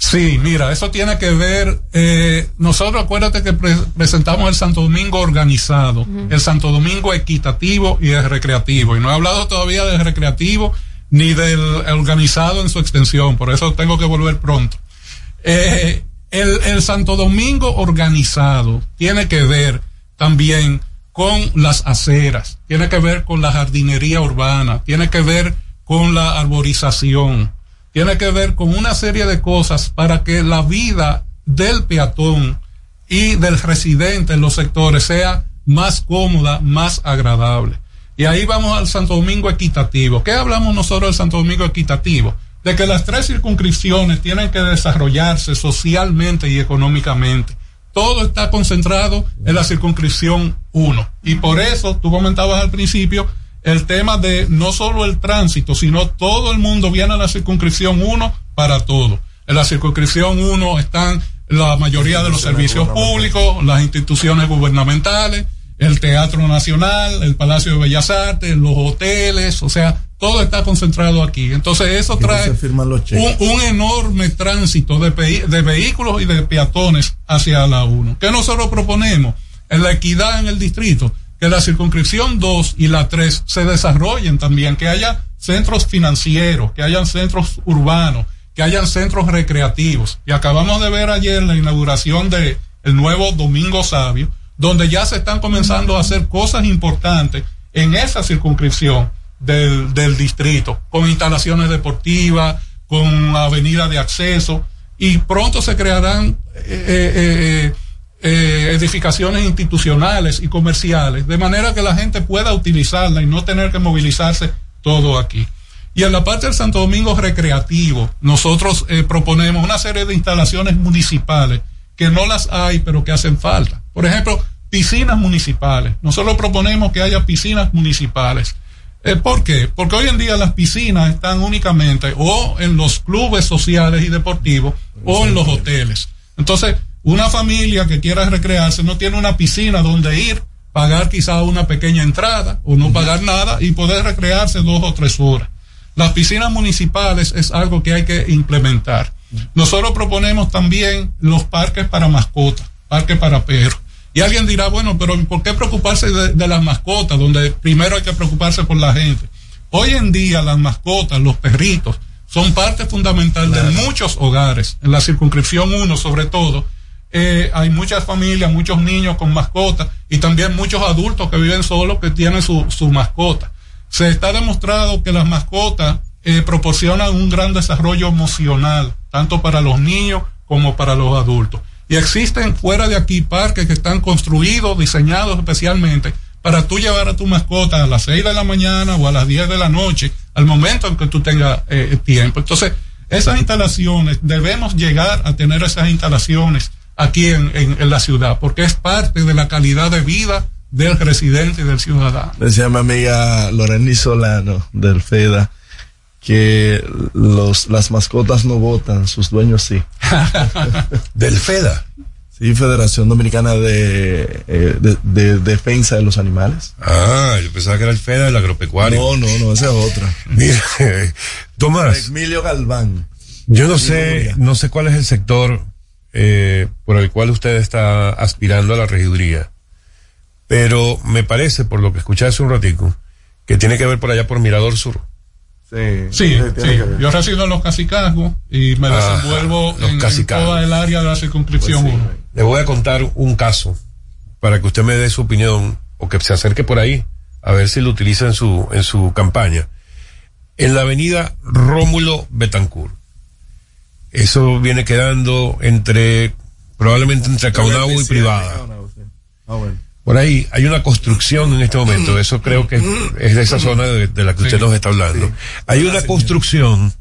Sí, mira, eso tiene que ver, eh, nosotros acuérdate que pre- presentamos el Santo Domingo organizado, el Santo Domingo equitativo y el recreativo, y no he hablado todavía del recreativo ni del organizado en su extensión, por eso tengo que volver pronto. Eh, el, el Santo Domingo organizado tiene que ver también con las aceras, tiene que ver con la jardinería urbana, tiene que ver con la arborización, tiene que ver con una serie de cosas para que la vida del peatón y del residente en los sectores sea más cómoda, más agradable. Y ahí vamos al Santo Domingo equitativo. ¿Qué hablamos nosotros del Santo Domingo equitativo? De que las tres circunscripciones tienen que desarrollarse socialmente y económicamente. Todo está concentrado en la circunscripción 1. Y por eso, tú comentabas al principio, el tema de no solo el tránsito, sino todo el mundo viene a la circunscripción 1 para todo. En la circunscripción 1 están la mayoría de los servicios públicos, las instituciones gubernamentales, el Teatro Nacional, el Palacio de Bellas Artes, los hoteles, o sea, todo está concentrado aquí. Entonces eso trae un, enorme tránsito de vehículos y de peatones hacia la 1. ¿Qué nosotros proponemos? En la equidad en el distrito, que la circunscripción 2 y la 3 se desarrollen también, que haya centros financieros, que hayan centros urbanos, que hayan centros recreativos. Y acabamos de ver ayer la inauguración de el nuevo Domingo Sabio, donde ya se están comenzando a hacer cosas importantes en esa circunscripción del, del distrito, con instalaciones deportivas, con avenida de acceso, y pronto se crearán eh, eh, eh, edificaciones institucionales y comerciales, de manera que la gente pueda utilizarla y no tener que movilizarse todo aquí. Y en la parte del Santo Domingo recreativo, nosotros eh, proponemos una serie de instalaciones municipales que no las hay, pero que hacen falta. Por ejemplo, piscinas municipales. Nosotros proponemos que haya piscinas municipales. Eh, ¿Por qué? Porque hoy en día las piscinas están únicamente o en los clubes sociales y deportivos o en los hoteles. Entonces, una familia que quiera recrearse no tiene una piscina donde ir, pagar quizá una pequeña entrada o no pagar nada y poder recrearse dos o tres horas. Las piscinas municipales es algo que hay que implementar. Nosotros proponemos también los parques para mascotas, parques para perros. Y alguien dirá, bueno, pero ¿por qué preocuparse de, de, las mascotas, donde primero hay que preocuparse por la gente? Hoy en día las mascotas, los perritos, son parte fundamental claro. de muchos hogares, en la circunscripción 1 sobre todo. Eh, hay muchas familias, muchos niños con mascotas y también muchos adultos que viven solos que tienen su, su mascota. Se está demostrado que las mascotas eh, proporcionan un gran desarrollo emocional, tanto para los niños como para los adultos. Y existen fuera de aquí parques que están construidos, diseñados especialmente para tú llevar a tu mascota a las 6 de la mañana o a las 10 de la noche, al momento en que tú tengas eh, tiempo. Entonces, esas instalaciones, debemos llegar a tener esas instalaciones aquí en, en, en, la ciudad, porque es parte de la calidad de vida del residente y del ciudadano. Decía mi amiga Loreni Solano del FEDA que los, las mascotas no votan, sus dueños sí. del FEDA. Sí, Federación Dominicana de, eh, de, de, Defensa de los Animales. Ah, yo pensaba que era el FEDA del agropecuario. No, no, no, esa es otra. Mira, Tomás. Emilio Galván. Yo no sé, no sé cuál es el sector eh, por el cual usted está aspirando a la regiduría, pero me parece, por lo que escuché hace un ratico, que tiene que ver por allá por Mirador Sur. Sí, sí, sí. yo resido en los Cacicazgos y me desenvuelvo ah, en, en, toda el área de la circunscripción 1. Pues sí. Le voy a contar un caso para que usted me dé su opinión o que se acerque por ahí a ver si lo utiliza en su, en su campaña. En la avenida Rómulo Betancourt. Eso viene quedando entre, probablemente entre Caunabo y Privada. Ah. Por ahí hay una construcción en este momento, eso creo que es de esa zona de, de la que usted nos está hablando. Hay una construcción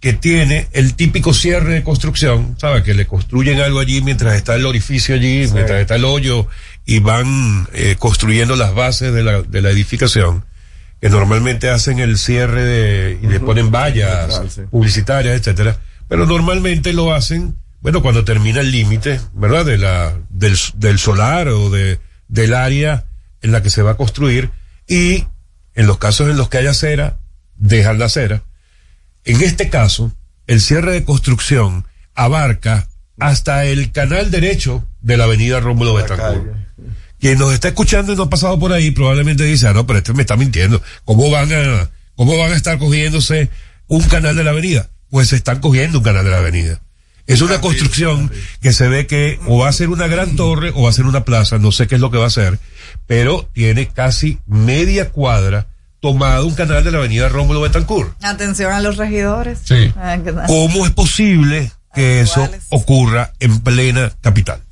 que tiene el típico cierre de construcción, ¿sabe? Que le construyen algo allí mientras está el orificio allí, sí. mientras está el hoyo y van eh, construyendo las bases de la, de la edificación, que normalmente hacen el cierre de, y uh -huh. le ponen vallas publicitarias, etcétera, pero normalmente lo hacen, bueno, cuando termina el límite, ¿verdad? De la, del, del solar o de, del área en la que se va a construir y en los casos en los que haya acera, dejan la acera. En este caso, el cierre de construcción abarca hasta el canal derecho de la avenida Rómulo Betancourt. Quien nos está escuchando y no ha pasado por ahí probablemente dice, ah, no, pero este me está mintiendo. ¿Cómo van a, cómo van a estar cogiéndose un canal de la avenida? Pues se están cogiendo un canal de la avenida. Es una construcción que se ve que o va a ser una gran torre o va a ser una plaza, no sé qué es lo que va a ser, pero tiene casi media cuadra tomado un canal de la avenida Rómulo Betancourt. Atención a los regidores. Sí. ¿Cómo es posible que eso ocurra en plena capital?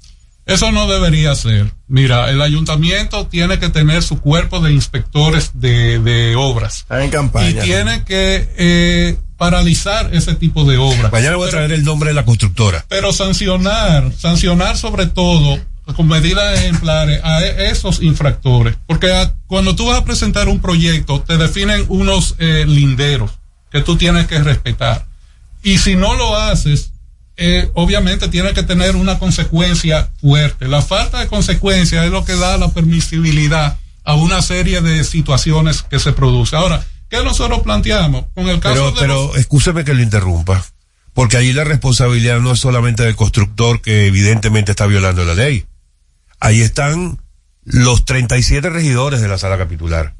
Eso no debería ser. Mira, el ayuntamiento tiene que tener su cuerpo de inspectores de, de obras. Está en campaña. Y tiene que eh, paralizar ese tipo de obras. Mañana voy a traer el nombre de la constructora. Pero sancionar, sancionar sobre todo con medidas ejemplares a esos infractores. Porque a, cuando tú vas a presentar un proyecto, te definen unos eh, linderos que tú tienes que respetar. Y si no lo haces, eh, obviamente tiene que tener una consecuencia fuerte. La falta de consecuencia es lo que da la permisibilidad a una serie de situaciones que se producen. Ahora, ¿qué nosotros planteamos? Con el caso pero, de pero los... escúcheme que lo interrumpa, porque allí la responsabilidad no es solamente del constructor que evidentemente está violando la ley. Ahí están los 37 regidores de la sala capitular.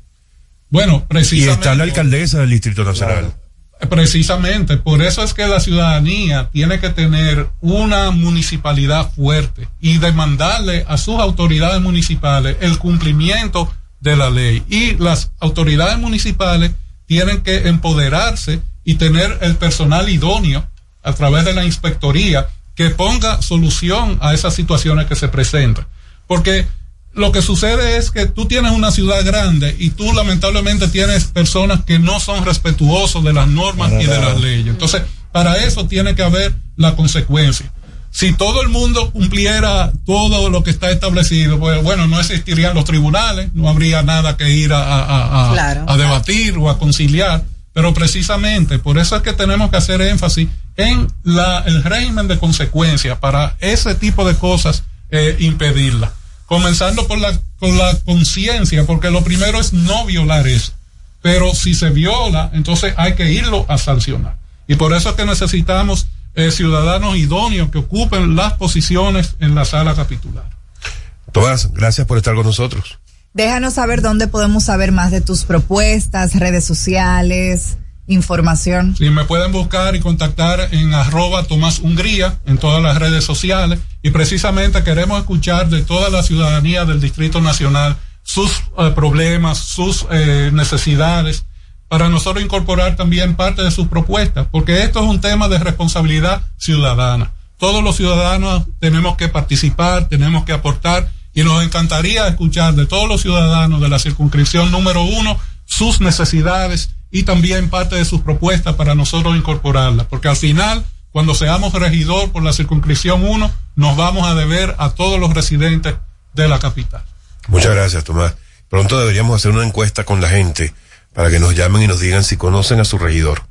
Bueno, precisamente. Y está la alcaldesa del Distrito Nacional. Claro. Precisamente, por eso es que la ciudadanía tiene que tener una municipalidad fuerte y demandarle a sus autoridades municipales el cumplimiento de la ley. Y las autoridades municipales tienen que empoderarse y tener el personal idóneo a través de la inspectoría que ponga solución a esas situaciones que se presentan. Porque lo que sucede es que tú tienes una ciudad grande y tú lamentablemente tienes personas que no son respetuosos de las normas para y de las leyes. Entonces, para eso tiene que haber la consecuencia. Si todo el mundo cumpliera todo lo que está establecido, pues bueno, no existirían los tribunales, no habría nada que ir a, a, a, Claro. a debatir o a conciliar. Pero precisamente por eso es que tenemos que hacer énfasis en la, el régimen de consecuencias para ese tipo de cosas eh, impedirla. Comenzando por la, con la conciencia, porque lo primero es no violar eso. Pero si se viola, entonces hay que irlo a sancionar. Y por eso es que necesitamos eh, ciudadanos idóneos que ocupen las posiciones en la sala capitular. Tomás, gracias por estar con nosotros. Déjanos saber dónde podemos saber más de tus propuestas, redes sociales, información. Sí, me pueden buscar y contactar en arroba Tomás Hungría en todas las redes sociales y precisamente queremos escuchar de toda la ciudadanía del Distrito Nacional sus eh, problemas, sus eh, necesidades, para nosotros incorporar también parte de sus propuestas, porque esto es un tema de responsabilidad ciudadana. Todos los ciudadanos tenemos que participar, tenemos que aportar y nos encantaría escuchar de todos los ciudadanos de la circunscripción número uno sus necesidades y también parte de sus propuestas para nosotros incorporarlas, porque al final, cuando seamos regidor por la circunscripción 1, nos vamos a deber a todos los residentes de la capital. Muchas gracias, Tomás. Pronto deberíamos hacer una encuesta con la gente para que nos llamen y nos digan si conocen a su regidor.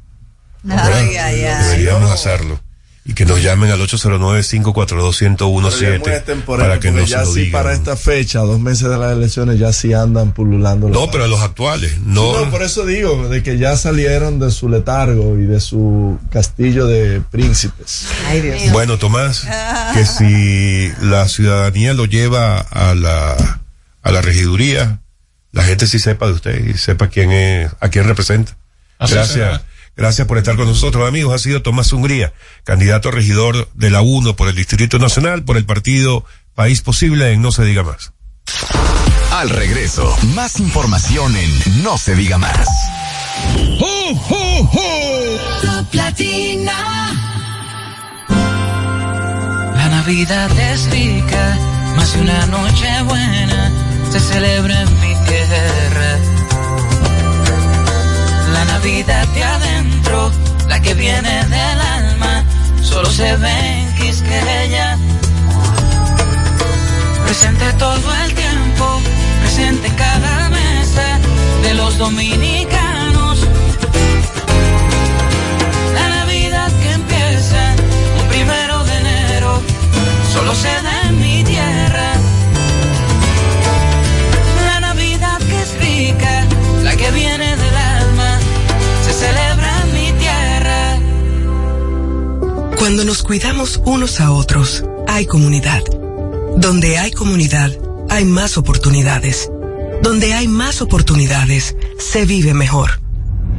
Ay, ay, ay. Deberíamos hacerlo. Y que nos llamen al 809-542-1017 extemporáneo, para que nos ya lo sí digan. para esta fecha, dos meses de las elecciones, ya sí andan pululando. No, pero los actuales, no. No, por eso digo, de que ya salieron de su letargo y de su castillo de príncipes. Ay, Dios. Bueno, Tomás, que si la ciudadanía lo lleva a la, a la regiduría, la gente sí sepa de usted y sepa quién es, a quién representa. Así Gracias. será. Gracias por estar con nosotros, amigos. Ha sido Tomás Hungría, candidato a regidor de la 1 por el Distrito Nacional, por el partido País Posible en No Se Diga Más. Al regreso, más información en No se diga más. Top Latina. La Navidad es rica, más de una noche buena se celebra en mi tierra. La Navidad de adentro, la que viene del alma, solo se ve en Quisqueya. Presente todo el tiempo, presente en cada mesa de los dominicanos. Cuando nos cuidamos unos a otros, hay comunidad. Donde hay comunidad, hay más oportunidades. Donde hay más oportunidades, se vive mejor.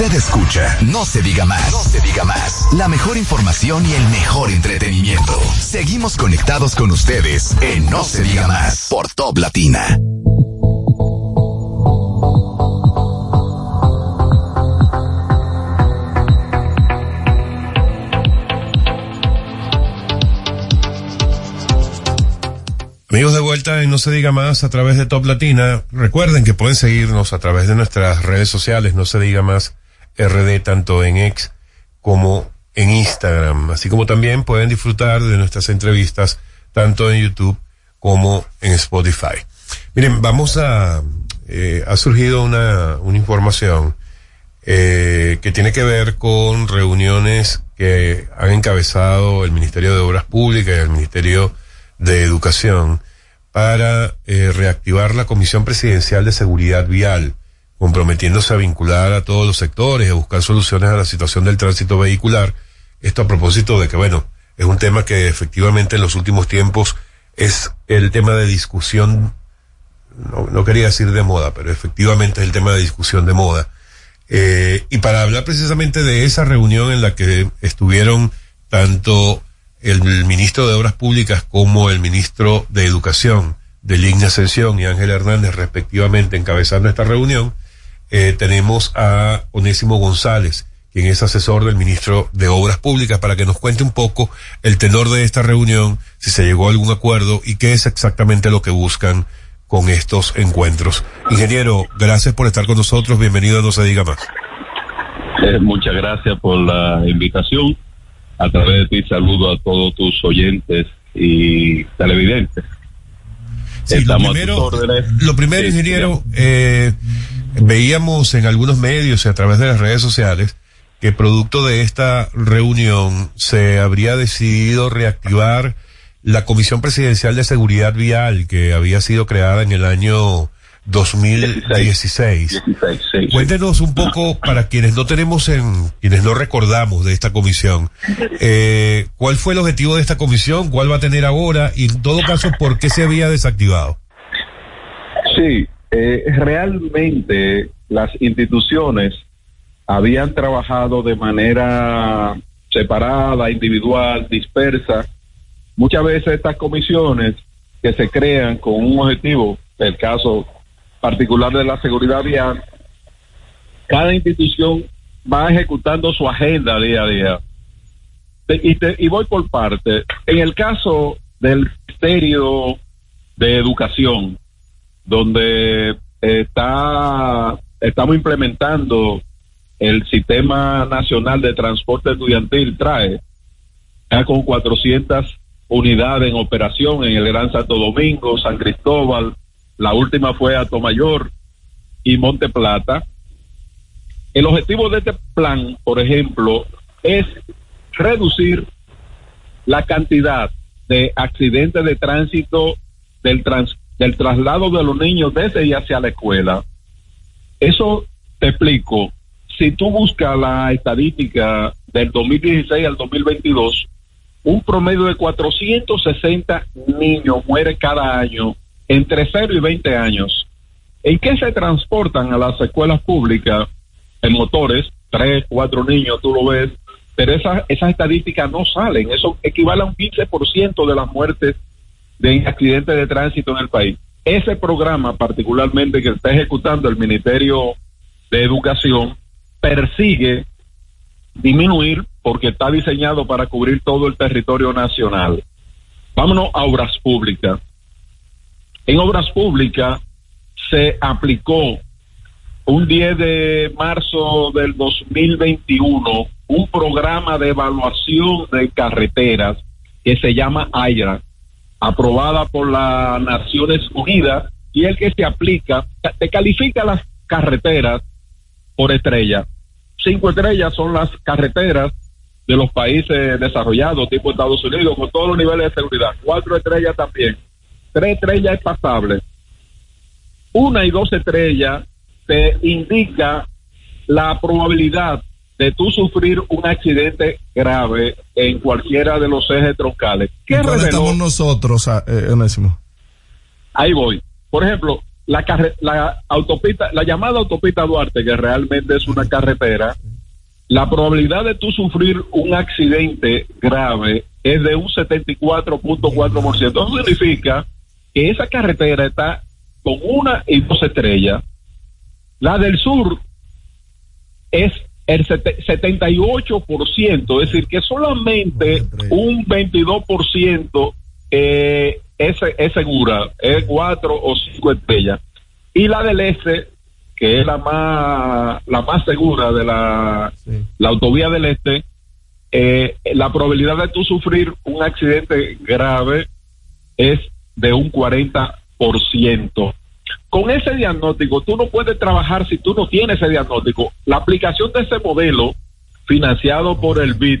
Usted escucha No se diga más. No se diga más. La mejor información y el mejor entretenimiento. Seguimos conectados con ustedes en No se diga más por Top Latina. Amigos de vuelta en No se diga más a través de Top Latina. Recuerden que pueden seguirnos a través de nuestras redes sociales, No se diga más RD, tanto en X como en Instagram. Así como también pueden disfrutar de nuestras entrevistas, tanto en YouTube como en Spotify. Miren, vamos a, eh, ha surgido una, una información eh, que tiene que ver con reuniones que han encabezado el Ministerio de Obras Públicas y el Ministerio de Educación para eh, reactivar la Comisión Presidencial de Seguridad Vial, comprometiéndose a vincular a todos los sectores a buscar soluciones a la situación del tránsito vehicular. Esto a propósito de que, bueno, es un tema que efectivamente en los últimos tiempos es el tema de discusión, no, no quería decir de moda, pero efectivamente es el tema de discusión de moda. Eh, y para hablar precisamente de esa reunión en la que estuvieron tanto el ministro de Obras Públicas como el ministro de Educación de Ligna Ascensión y Ángel Hernández respectivamente encabezando esta reunión, eh, tenemos a Onésimo González, quien es asesor del ministro de Obras Públicas, para que nos cuente un poco el tenor de esta reunión, si se llegó a algún acuerdo y qué es exactamente lo que buscan con estos encuentros. Ingeniero, gracias por estar con nosotros, bienvenido a No se diga más. Eh, muchas gracias por la invitación. A través de ti saludo a todos tus oyentes y televidentes. Sí, lo Estamos a primero, tus órdenes. lo primero, ingeniero, eh, veíamos en algunos medios y a través de las redes sociales que producto de esta reunión se habría decidido reactivar la Comisión Presidencial de Seguridad Vial que había sido creada en el año 2016. Cuéntenos un poco para quienes no tenemos en, quienes no recordamos de esta comisión, eh, ¿cuál fue el objetivo de esta comisión? ¿Cuál va a tener ahora? Y en todo caso, ¿por qué se había desactivado? Sí, eh, realmente las instituciones habían trabajado de manera separada, individual, dispersa. Muchas veces estas comisiones que se crean con un objetivo, el caso particular de la seguridad vial, cada institución va ejecutando su agenda día a día. Y, te- y voy por parte. En el caso del Ministerio de Educación, donde está estamos implementando el Sistema Nacional de Transporte Estudiantil trae con 400 unidades en operación en el Gran Santo Domingo, San Cristóbal, la última fue a Tomayor y Monte Plata. El objetivo de este plan, por ejemplo, es reducir la cantidad de accidentes de tránsito del, trans- del traslado de los niños desde y hacia la escuela. Eso te explico. Si tú buscas la estadística del 2016 al 2022, un promedio de 460 niños mueren cada año entre 0 y 20 años. ¿En qué se transportan a las escuelas públicas? En motores, 3, 4 niños, tú lo ves, pero esas, esas estadísticas no salen. Eso equivale a un 15% de las muertes de accidentes de tránsito en el país. Ese programa particularmente que está ejecutando el Ministerio de Educación persigue disminuir porque está diseñado para cubrir todo el territorio nacional. Vámonos a obras públicas. En obras públicas se aplicó un 10 de marzo del 2021 un programa de evaluación de carreteras que se llama AIRA, aprobada por las Naciones Unidas y el que se aplica, te califica las carreteras por estrella. Cinco estrellas son las carreteras de los países desarrollados, tipo Estados Unidos, con todos los niveles de seguridad. Cuatro estrellas también. Tres estrellas es pasable. Una y dos estrellas te indica la probabilidad de tú sufrir un accidente grave en cualquiera de los ejes troncales. ¿Qué ¿Dónde estamos nosotros, ah, eh, Onésimo? Ahí voy. Por ejemplo, la, carre- la autopista, la llamada autopista Duarte, que realmente es una carretera, la probabilidad de tú sufrir un accidente grave es de un 74.4%. Eso significa que esa carretera está con una y dos estrellas. La del sur es el sete- 78%, es decir, que solamente un 22% eh, es, es segura, es cuatro o cinco estrellas. Y la del este, que es la más, la más segura de la, la autovía del este, eh, la probabilidad de tú sufrir un accidente grave es de un 40%. Con ese diagnóstico, tú no puedes trabajar si tú no tienes ese diagnóstico. La aplicación de ese modelo, financiado por el BID,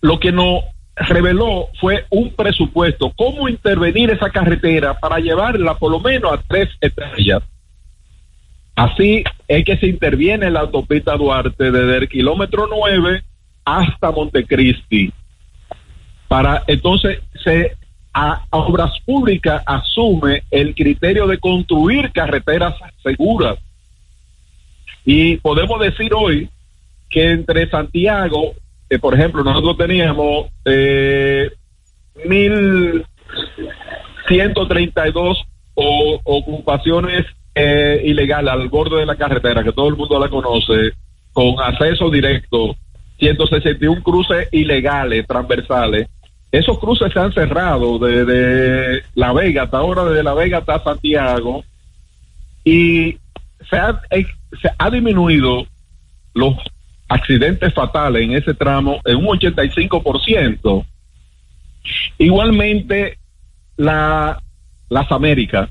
lo que nos reveló fue un presupuesto, cómo intervenir esa carretera para llevarla por lo menos a tres estrellas. Así es que se interviene en la autopista Duarte desde el kilómetro 9 hasta Montecristi. Para entonces se a, Obras Públicas asume el criterio de construir carreteras seguras. Y podemos decir hoy que entre Santiago, eh, por ejemplo, nosotros teníamos eh, 1.132 o- ocupaciones eh, ilegales al borde de la carretera, que todo el mundo la conoce, con acceso directo, 161 cruces ilegales, transversales. Esos cruces se han cerrado desde La Vega hasta ahora, desde La Vega hasta Santiago, y se ha, eh, ha disminuido los accidentes fatales en ese tramo en un 85%. Igualmente, la, las Américas.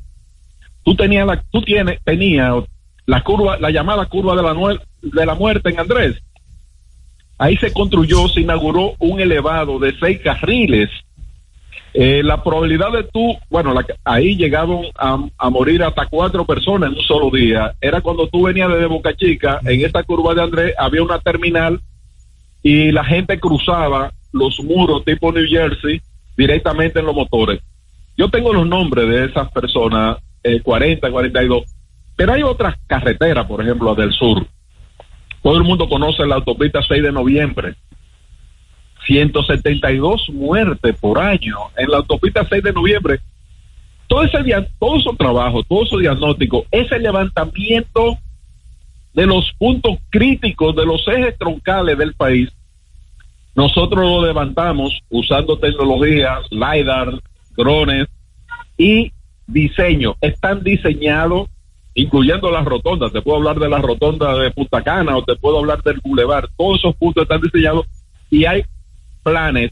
Tú tenías la, tú tienes, tenía la curva, la llamada curva de la, de la muerte en Andrés. Ahí se construyó, se inauguró un elevado de seis carriles. Eh, la probabilidad de tú, bueno, la- ahí llegaron a, morir hasta cuatro personas en un solo día. Era cuando tú venías desde Boca Chica, en esta curva de Andrés había una terminal y la gente cruzaba los muros tipo New Jersey directamente en los motores. Yo tengo los nombres de esas personas, eh, 40, 42, pero hay otras carreteras, por ejemplo, del sur. Todo el mundo conoce la autopista 6 de noviembre. 172 muertes por año en la autopista 6 de noviembre. Todo ese dia- todo trabajo, todo ese diagnóstico, ese levantamiento de los puntos críticos de los ejes troncales del país, nosotros lo levantamos usando tecnología, LiDAR, drones y diseño. Están diseñados, incluyendo las rotondas. Te puedo hablar de la rotonda de Punta Cana o te puedo hablar del Boulevard. Todos esos puntos están diseñados y hay planes.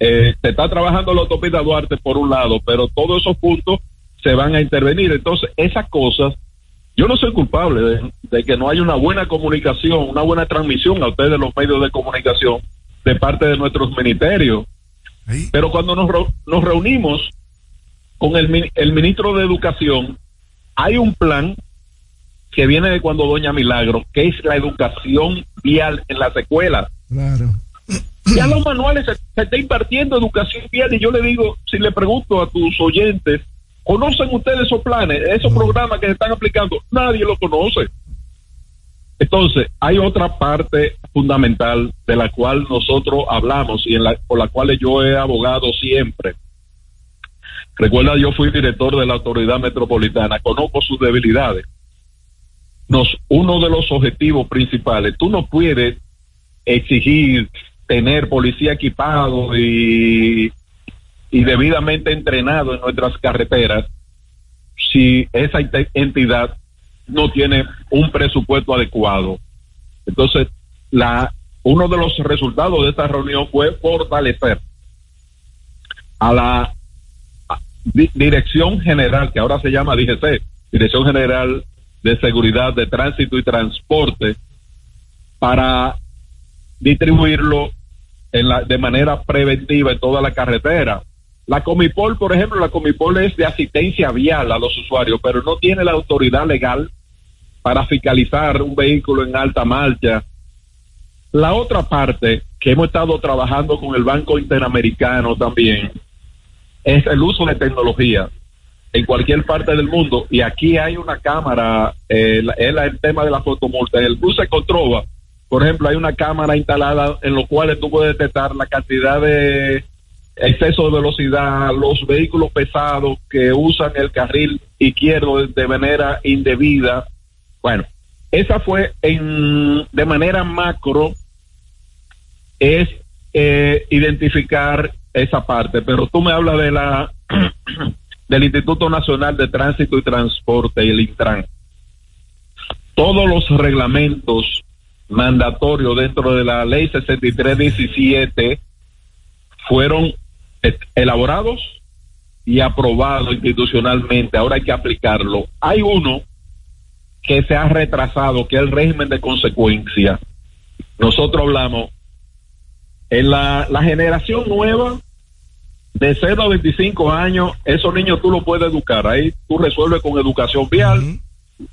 Eh, se está trabajando la autopista Duarte por un lado, pero todos esos puntos se van a intervenir. Entonces, esas cosas, yo no soy culpable de, de que no haya una buena comunicación, una buena transmisión a ustedes los medios de comunicación de parte de nuestros ministerios. Pero cuando nos, nos reunimos con el, el ministro de Educación, hay un plan que viene de cuando Doña Milagro, que es la educación vial en las escuelas. Claro. Ya los manuales se, se está impartiendo educación vial y yo le digo, si le pregunto a tus oyentes, ¿conocen ustedes esos planes, esos programas que se están aplicando? Nadie lo conoce. Entonces, hay otra parte fundamental de la cual nosotros hablamos y en la, por la cual yo he abogado siempre. Recuerda, yo fui director de la autoridad metropolitana, conozco sus debilidades. Nos, uno de los objetivos principales, tú no puedes exigir tener policía equipado y, y debidamente entrenado en nuestras carreteras si esa entidad no tiene un presupuesto adecuado. Entonces, la, uno de los resultados de esta reunión fue fortalecer a la di- Dirección General, que ahora se llama DGC, Dirección General de Seguridad de Tránsito y Transporte, para distribuirlo en la, de manera preventiva en toda la carretera. La Comipol, por ejemplo, la Comipol es de asistencia vial a los usuarios, pero no tiene la autoridad legal para fiscalizar un vehículo en alta marcha. La otra parte que hemos estado trabajando con el Banco Interamericano también es el uso de tecnología en cualquier parte del mundo. Y aquí hay una cámara, eh, la- la- el tema de la fotomulta. En el cruce Cotrova, por ejemplo, hay una cámara instalada en lo cual tú puedes detectar la cantidad de exceso de velocidad, los vehículos pesados que usan el carril izquierdo de manera indebida. Bueno, esa fue en, de manera macro, es eh, identificar esa parte, pero tú me hablas de la del Instituto Nacional de Tránsito y Transporte y el Intran. Todos los reglamentos mandatorios dentro de la ley 6317 fueron elaborados y aprobado institucionalmente, ahora hay que aplicarlo. Hay uno que se ha retrasado, que es el régimen de consecuencia. Nosotros hablamos en la, la generación nueva de 0 a 25 años, esos niños tú los puedes educar. Ahí tú resuelves con educación vial.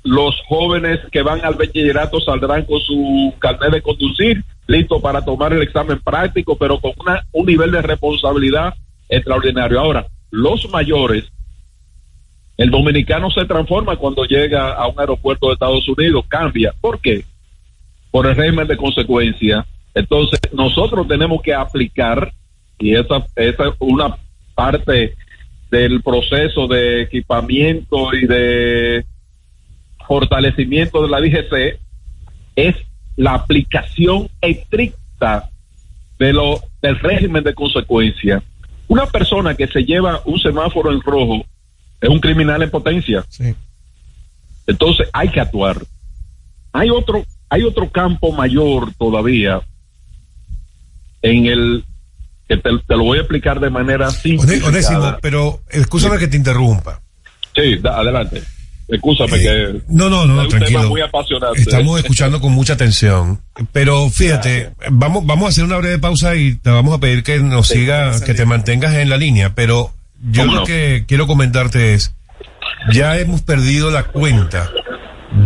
Los jóvenes que van al bachillerato saldrán con su carnet de conducir, listo para tomar el examen práctico, pero con una, un nivel de responsabilidad extraordinario. Ahora, los mayores, el dominicano se transforma cuando llega a un aeropuerto de Estados Unidos, cambia. ¿Por qué? Por el régimen de consecuencia. Entonces, nosotros tenemos que aplicar, y esa, esa es una parte del proceso de equipamiento y de fortalecimiento de la DGC, es la aplicación estricta de lo, del régimen de consecuencia. Una persona que se lleva un semáforo en rojo es un criminal en potencia. Entonces hay que actuar. Hay otro, hay otro campo mayor todavía en el que te, te lo voy a explicar de manera simple. Onésimo, pero escúchame que te interrumpa. Sí, da- adelante. Escúchame que No, no, no, es un tema tranquilo. muy apasionante. Estamos escuchando con mucha atención. Pero fíjate, vamos, vamos a hacer una breve pausa y te vamos a pedir que nos siga, que te mantengas en la línea. Pero yo ¿Cómo lo no? que quiero comentarte es, ya hemos perdido la cuenta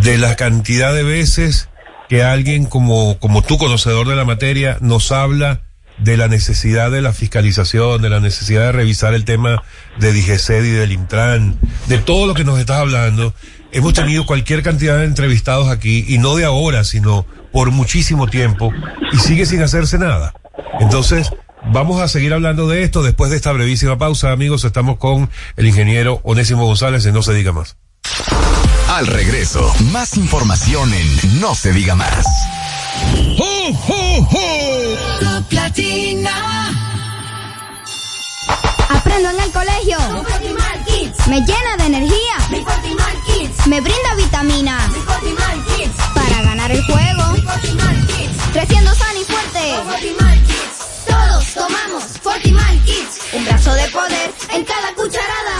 de la cantidad de veces que alguien como, como tú, conocedor de la materia, nos habla de la necesidad de la fiscalización, de la necesidad de revisar el tema de DGCED y del Intran, de todo lo que nos estás hablando. Hemos tenido cualquier cantidad de entrevistados aquí, y no de ahora, sino por muchísimo tiempo, y sigue sin hacerse nada. Entonces, vamos a seguir hablando de esto después de esta brevísima pausa, amigos. Estamos con el ingeniero Onésimo González en No se diga más. Al regreso, más información en No se diga más. Top Latina. Aprendo en el colegio. Me llena de energía. Me brinda vitamina. Para ganar el juego. Creciendo sano y fuerte. Todos tomamos Fortimal Kids. Un brazo de poder en cada cucharada.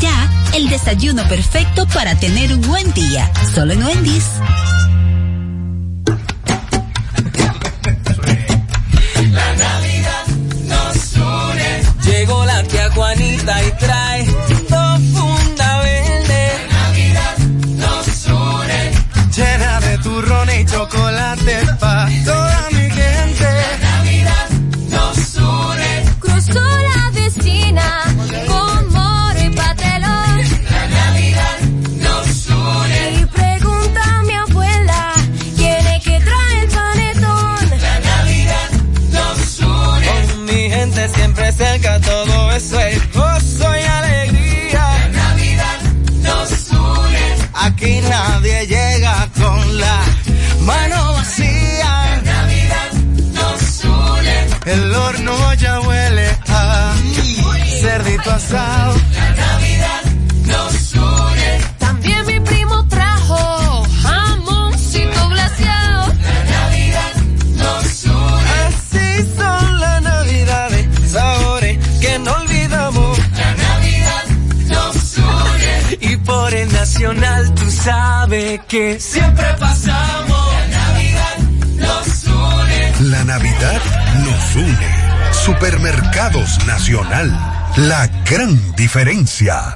ya. El desayuno perfecto para tener un buen día. Solo en Wendy's. La Navidad nos une. Llegó la tía Juanita y trae dos funda verde. La Navidad nos une. Llena de turrones y chocolate pa' El horno ya huele a cerdito asado. La Navidad nos une. También mi primo trajo jamoncito glaseado. La Navidad nos une. Así son las navidades, sabores que no olvidamos. La Navidad nos une. Y por el nacional tú sabes que siempre pasamos. La Navidad nos une. Supermercados Nacional. La gran diferencia.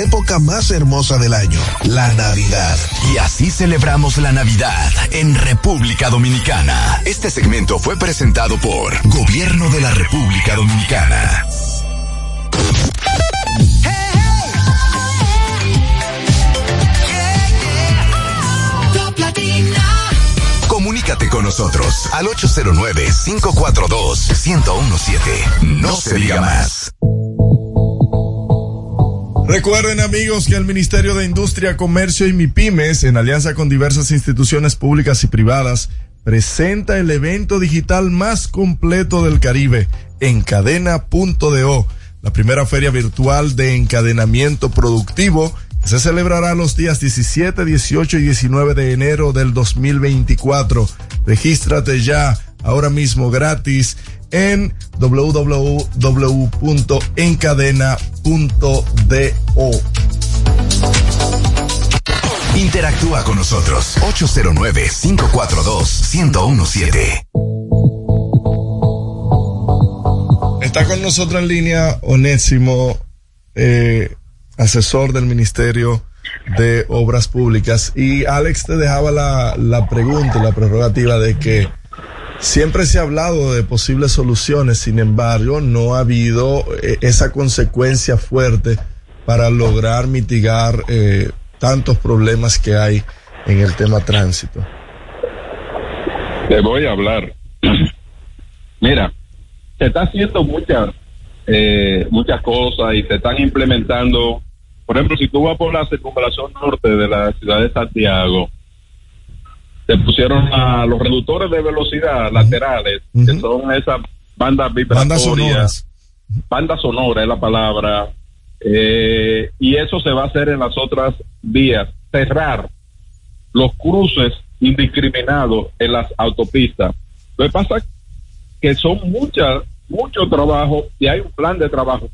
época más hermosa del año, la Navidad. Y así celebramos la Navidad en República Dominicana. Este segmento fue presentado por Gobierno de la República Dominicana. Comunícate con nosotros al 809-542-1017. No se diga más. Recuerden amigos que el Ministerio de Industria, Comercio y MIPIMES, en alianza con diversas instituciones públicas y privadas, presenta el evento digital más completo del Caribe, Encadena.do, la primera feria virtual de encadenamiento productivo que se celebrará los días 17, 18 y 19 de enero del 2024. Regístrate ya ahora mismo gratis en www.encadena.do. Interactúa con nosotros 809-542-1017. Está con nosotros en línea Onésimo, eh, asesor del Ministerio de Obras Públicas. Y Alex te dejaba la, la pregunta, la prerrogativa de que siempre se ha hablado de posibles soluciones, sin embargo, no ha habido eh, esa consecuencia fuerte para lograr mitigar eh, tantos problemas que hay en el tema tránsito. Te voy a hablar. Mira, se está haciendo muchas eh, muchas cosas y se están implementando. Por ejemplo, si tú vas por la circunvalación norte de la ciudad de Santiago, se pusieron a los reductores de velocidad laterales, que son esas bandas vibratorias. sonoras. Banda sonora es la palabra. eh, y eso se va a hacer en las otras vías. Cerrar los cruces indiscriminados en las autopistas. Lo que pasa que son muchas, mucho trabajo y hay un plan de trabajo.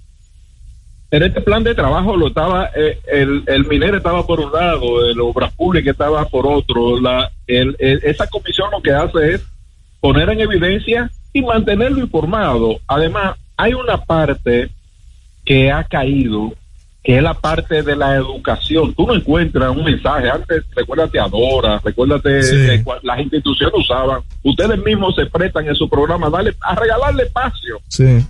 En este plan de trabajo lo estaba, eh, el, el minero estaba por un lado, el obras públicas estaba por otro. La, el, el- esa comisión lo que hace es poner en evidencia y mantenerlo informado. Además, hay una parte que ha caído, que es la parte de la educación. Tú no encuentras un mensaje. Antes, recuérdate a Dora, recuérdate Sí. las instituciones usaban. Ustedes mismos se prestan en su programa a, darle, a regalarle espacio Sí.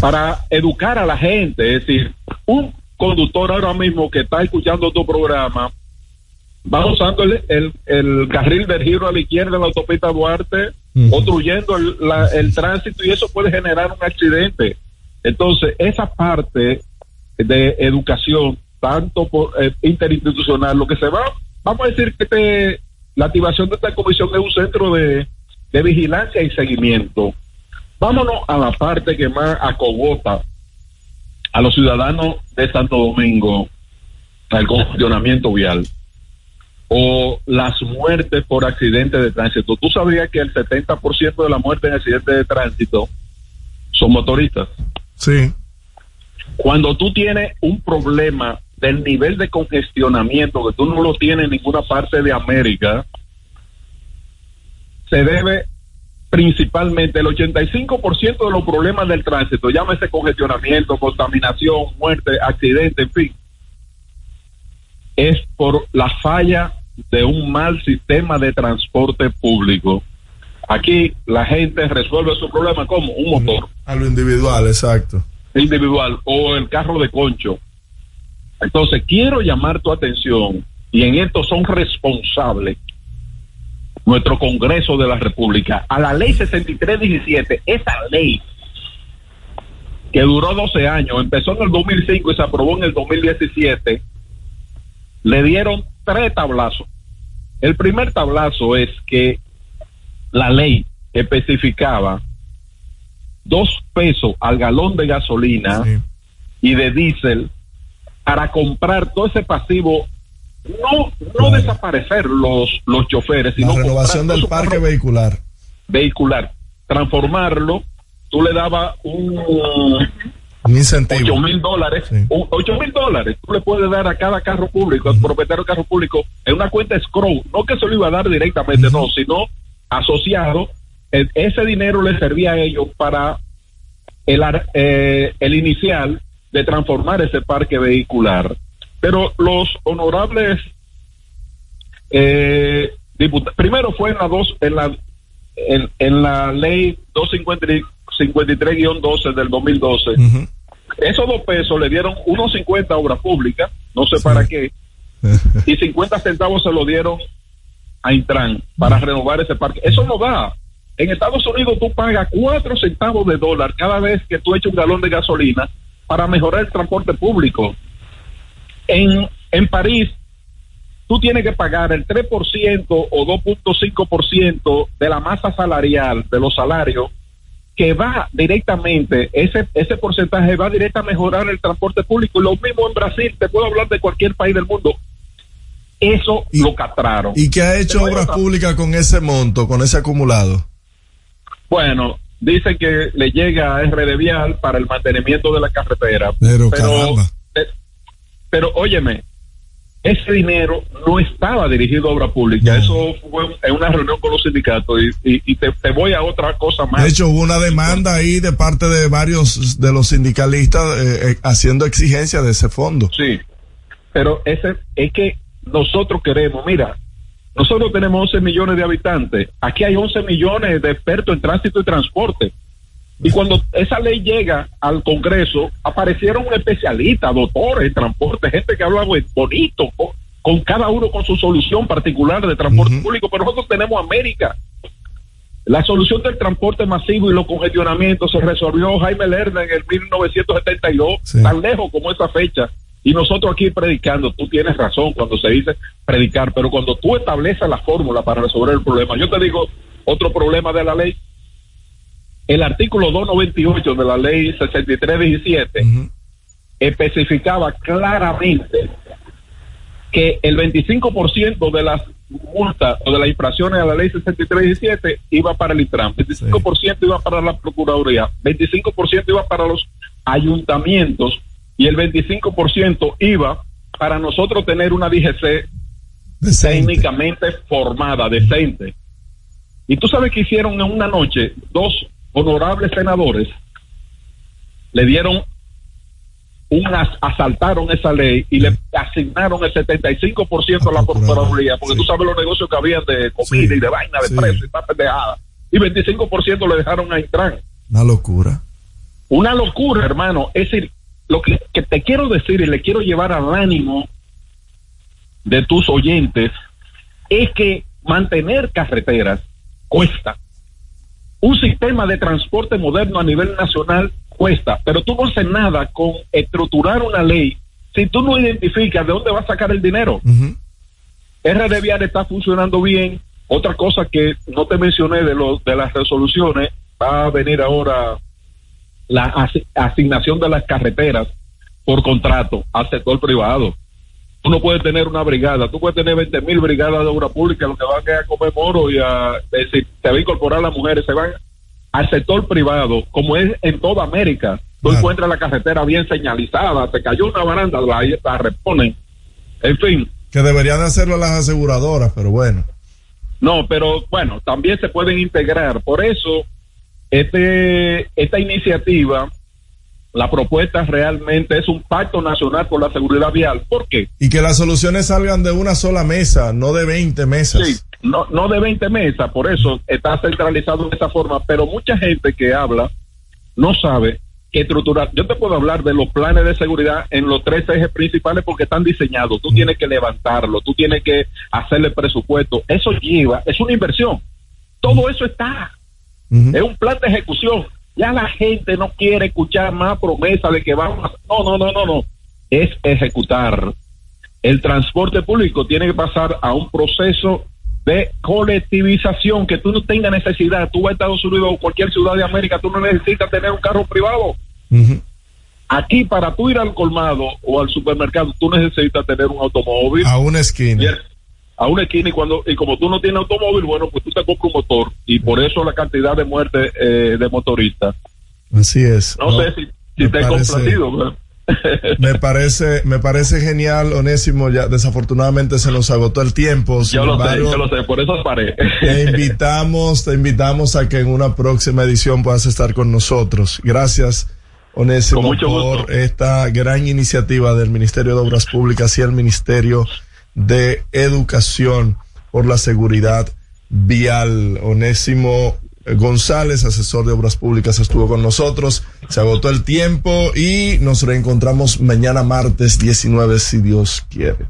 Para educar a la gente. Es decir, un conductor ahora mismo que está escuchando tu programa va usando el, el, el carril del giro a la izquierda de la autopista Duarte, obstruyendo el, la- el tránsito y eso puede generar un accidente. Entonces, esa parte de educación, tanto por, eh, interinstitucional, lo que se va, vamos a decir que este- la activación de esta comisión es un centro de, de vigilancia y seguimiento. Vámonos a la parte que más acogota a los ciudadanos de Santo Domingo, al congestionamiento vial o las muertes por accidentes de tránsito. Tú sabías que el 70% de la muerte en accidentes de tránsito son motoristas. Sí. Cuando tú tienes un problema del nivel de congestionamiento que tú no lo tienes en ninguna parte de América, se debe principalmente el 85% de los problemas del tránsito, llámese congestionamiento, contaminación, muerte, accidente, en fin, es por la falla de un mal sistema de transporte público. Aquí la gente resuelve su problema como un motor A lo individual, exacto. individual o el carro de concho. Entonces, quiero llamar tu atención, y en esto son responsables nuestro Congreso de la República, a la ley 6317, esa ley que duró 12 años, empezó en el 2005 y se aprobó en el 2017, le dieron tres tablazos. El primer tablazo es que la ley especificaba dos pesos al galón de gasolina y de diésel para comprar todo ese pasivo, no, no desaparecer los, los choferes, sino La renovación del parque carro vehicular. vehicular, transformarlo, tú le dabas un Un incentivo. 8 mil dólares, 8 mil dólares, tú le puedes dar a cada carro público, al propietario de carro público, en una cuenta escrow, no que se lo iba a dar directamente, no, sino asociado, eh, ese dinero le servía a ellos para el, eh, el inicial de transformar ese parque vehicular. Pero los honorables eh, diputados, primero fue en la dos, en la en, en la ley 253-12 del 2012. Esos dos pesos le dieron unos 50 a obra pública, no sé para qué, y 50 centavos se lo dieron a Intran para renovar ese parque. Eso no da. En Estados Unidos tú pagas 4 centavos de dólar cada vez que tú echas un galón de gasolina para mejorar el transporte público. En, en París tú tienes que pagar el 3% o 2.5% de la masa salarial, de los salarios, que va directamente, ese, ese porcentaje va directo a mejorar el transporte público. Y lo mismo en Brasil, te puedo hablar de cualquier país del mundo. Eso lo castraron. ¿Y qué ha hecho Obras Públicas con ese monto, con ese acumulado? Bueno, dice que le llega a RD Vial para el mantenimiento de la carretera. Pero, caramba. Pero óyeme, ese dinero no estaba dirigido a obra pública. Eso fue en una reunión con los sindicatos. Y, y- y te, te voy a otra cosa más. De hecho, hubo una demanda ahí de parte de varios de los sindicalistas eh, eh, haciendo exigencia de ese fondo. Sí, pero ese es que nosotros queremos, mira, nosotros tenemos 11 millones de habitantes, aquí hay 11 millones de expertos en tránsito y transporte. Y cuando esa ley llega al Congreso, aparecieron especialistas, doctores transporte, gente que habla buen- bonito, co- con cada uno con su solución particular de transporte público, pero nosotros tenemos América. La solución del transporte masivo y los congestionamientos se resolvió Jaime Lerner en el 1972, tan lejos como esa fecha. Y nosotros aquí predicando, tú tienes razón cuando se dice predicar, pero cuando tú estableces la fórmula para resolver el problema, yo te digo otro problema de la ley. El artículo 298 de la ley 6317 especificaba claramente que el 25% de las multas o de las infracciones a la ley 6317 iba para el Intran, 25% iba para la Procuraduría, 25% iba para los ayuntamientos y el 25% iba para nosotros tener una DGC técnicamente formada, decente. Y tú sabes que hicieron en una noche dos honorables senadores, le dieron un as- asaltaron esa ley y le asignaron el 75% a la Procuraduría, porque tú sabes los negocios que habían de comida y de vaina, de sí. precio y esta pendejada. Y 25% le dejaron a Intran. Una locura. Una locura, hermano. Es decir, lo que, que te quiero decir y le quiero llevar al ánimo de tus oyentes es que mantener carreteras cuesta. Un sistema de transporte moderno a nivel nacional cuesta, pero tú no haces nada con estructurar una ley si tú no identificas de dónde va a sacar el dinero. RD Vial está funcionando bien. Otra cosa que no te mencioné de, los de las resoluciones, va a venir ahora la asi- asignación de las carreteras por contrato al sector privado. Tú no puedes tener una brigada, tú puedes tener 20 mil brigadas de obra pública, lo que van a comer moro y a es decir, se va a incorporar las mujeres, se van al sector privado, como es en toda América. Tú encuentras la carretera bien señalizada, te cayó una baranda, la, la reponen. En fin, Que deberían de hacerlo las aseguradoras, pero bueno. no, pero bueno, también se pueden integrar. Por eso, este, esta iniciativa, la propuesta realmente es un pacto nacional por la seguridad vial. ¿Por qué? Y que las soluciones salgan de una sola mesa, no de 20 mesas. Sí, no, no de 20 mesas, por eso está centralizado de esta forma, pero mucha gente que habla no sabe que estructurar. Yo te puedo hablar de los planes de seguridad en los tres ejes principales porque están diseñados. Tú tienes que levantarlo, tú tienes que hacerle presupuesto. Eso lleva, es una inversión. Todo eso está. Es un plan de ejecución. Ya la gente no quiere escuchar más promesas de que vamos a... No, no, no, no, no. Es ejecutar. El transporte público tiene que pasar a un proceso de colectivización, que tú no tengas necesidad. Tú vas a Estados Unidos o cualquier ciudad de América, tú no necesitas tener un carro privado. Aquí para tú ir al colmado o al supermercado, tú necesitas tener un automóvil. A una esquina. A una esquina y cuando y como tú no tienes automóvil, bueno, pues tú te compras un motor y por eso la cantidad de muertes eh, de motoristas. Así es. No, sé si, si te he complacido. ¿verdad? Me parece, me parece genial, Onésimo. Ya desafortunadamente se nos agotó el tiempo. Yo lo sé, embargo, yo lo sé, por eso paré. Te invitamos, te invitamos a que en una próxima edición puedas estar con nosotros. Gracias, Onésimo, por gusto. esta gran iniciativa del Ministerio de Obras Públicas y el Ministerio de Educación por la Seguridad Vial. Onésimo González, asesor de Obras Públicas, estuvo con nosotros. Se agotó el tiempo y nos reencontramos mañana martes 19, si Dios quiere.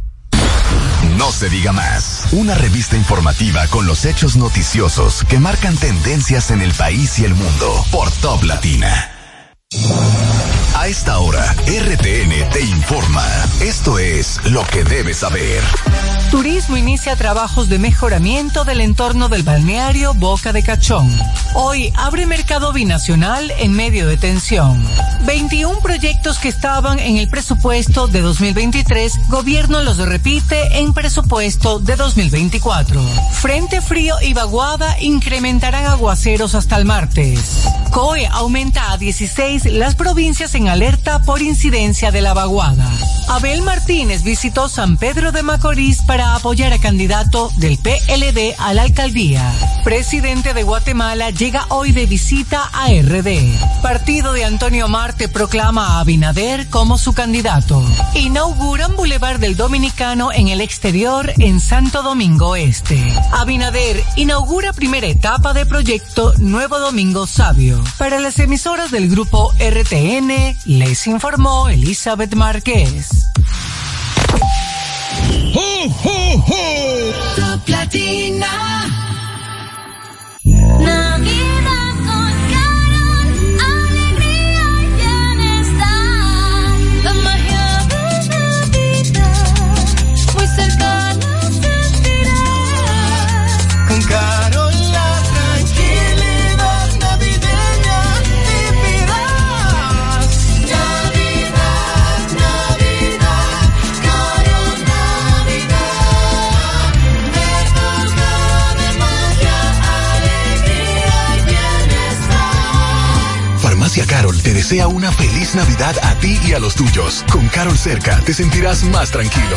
No se diga más. Una revista informativa con los hechos noticiosos que marcan tendencias en el país y el mundo por Top Latina. A esta hora, RTN te informa. Esto es lo que debes saber. Turismo inicia trabajos de mejoramiento del entorno del balneario Boca de Cachón. Hoy abre mercado binacional en medio de tensión. 21 proyectos que estaban en el presupuesto de 2023, gobierno los repite en presupuesto de 2024. Frente frío y vaguada incrementarán aguaceros hasta el martes. COE aumenta a 16 las provincias en alerta por incidencia de la vaguada. Abel Martínez visitó San Pedro de Macorís para apoyar a candidato del PLD a la alcaldía. Presidente de Guatemala llega hoy de visita a RD. Partido de Antonio Marte proclama a Abinader como su candidato. Inauguran Boulevard del Dominicano en el exterior en Santo Domingo Este. Abinader inaugura primera etapa de proyecto Nuevo Domingo Sabio. Para las emisoras del grupo RTN, les informó Elizabeth Márquez. Desea una feliz Navidad a ti y a los tuyos. Con Carol cerca te sentirás más tranquilo.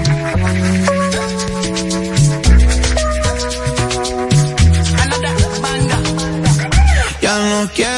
no quiero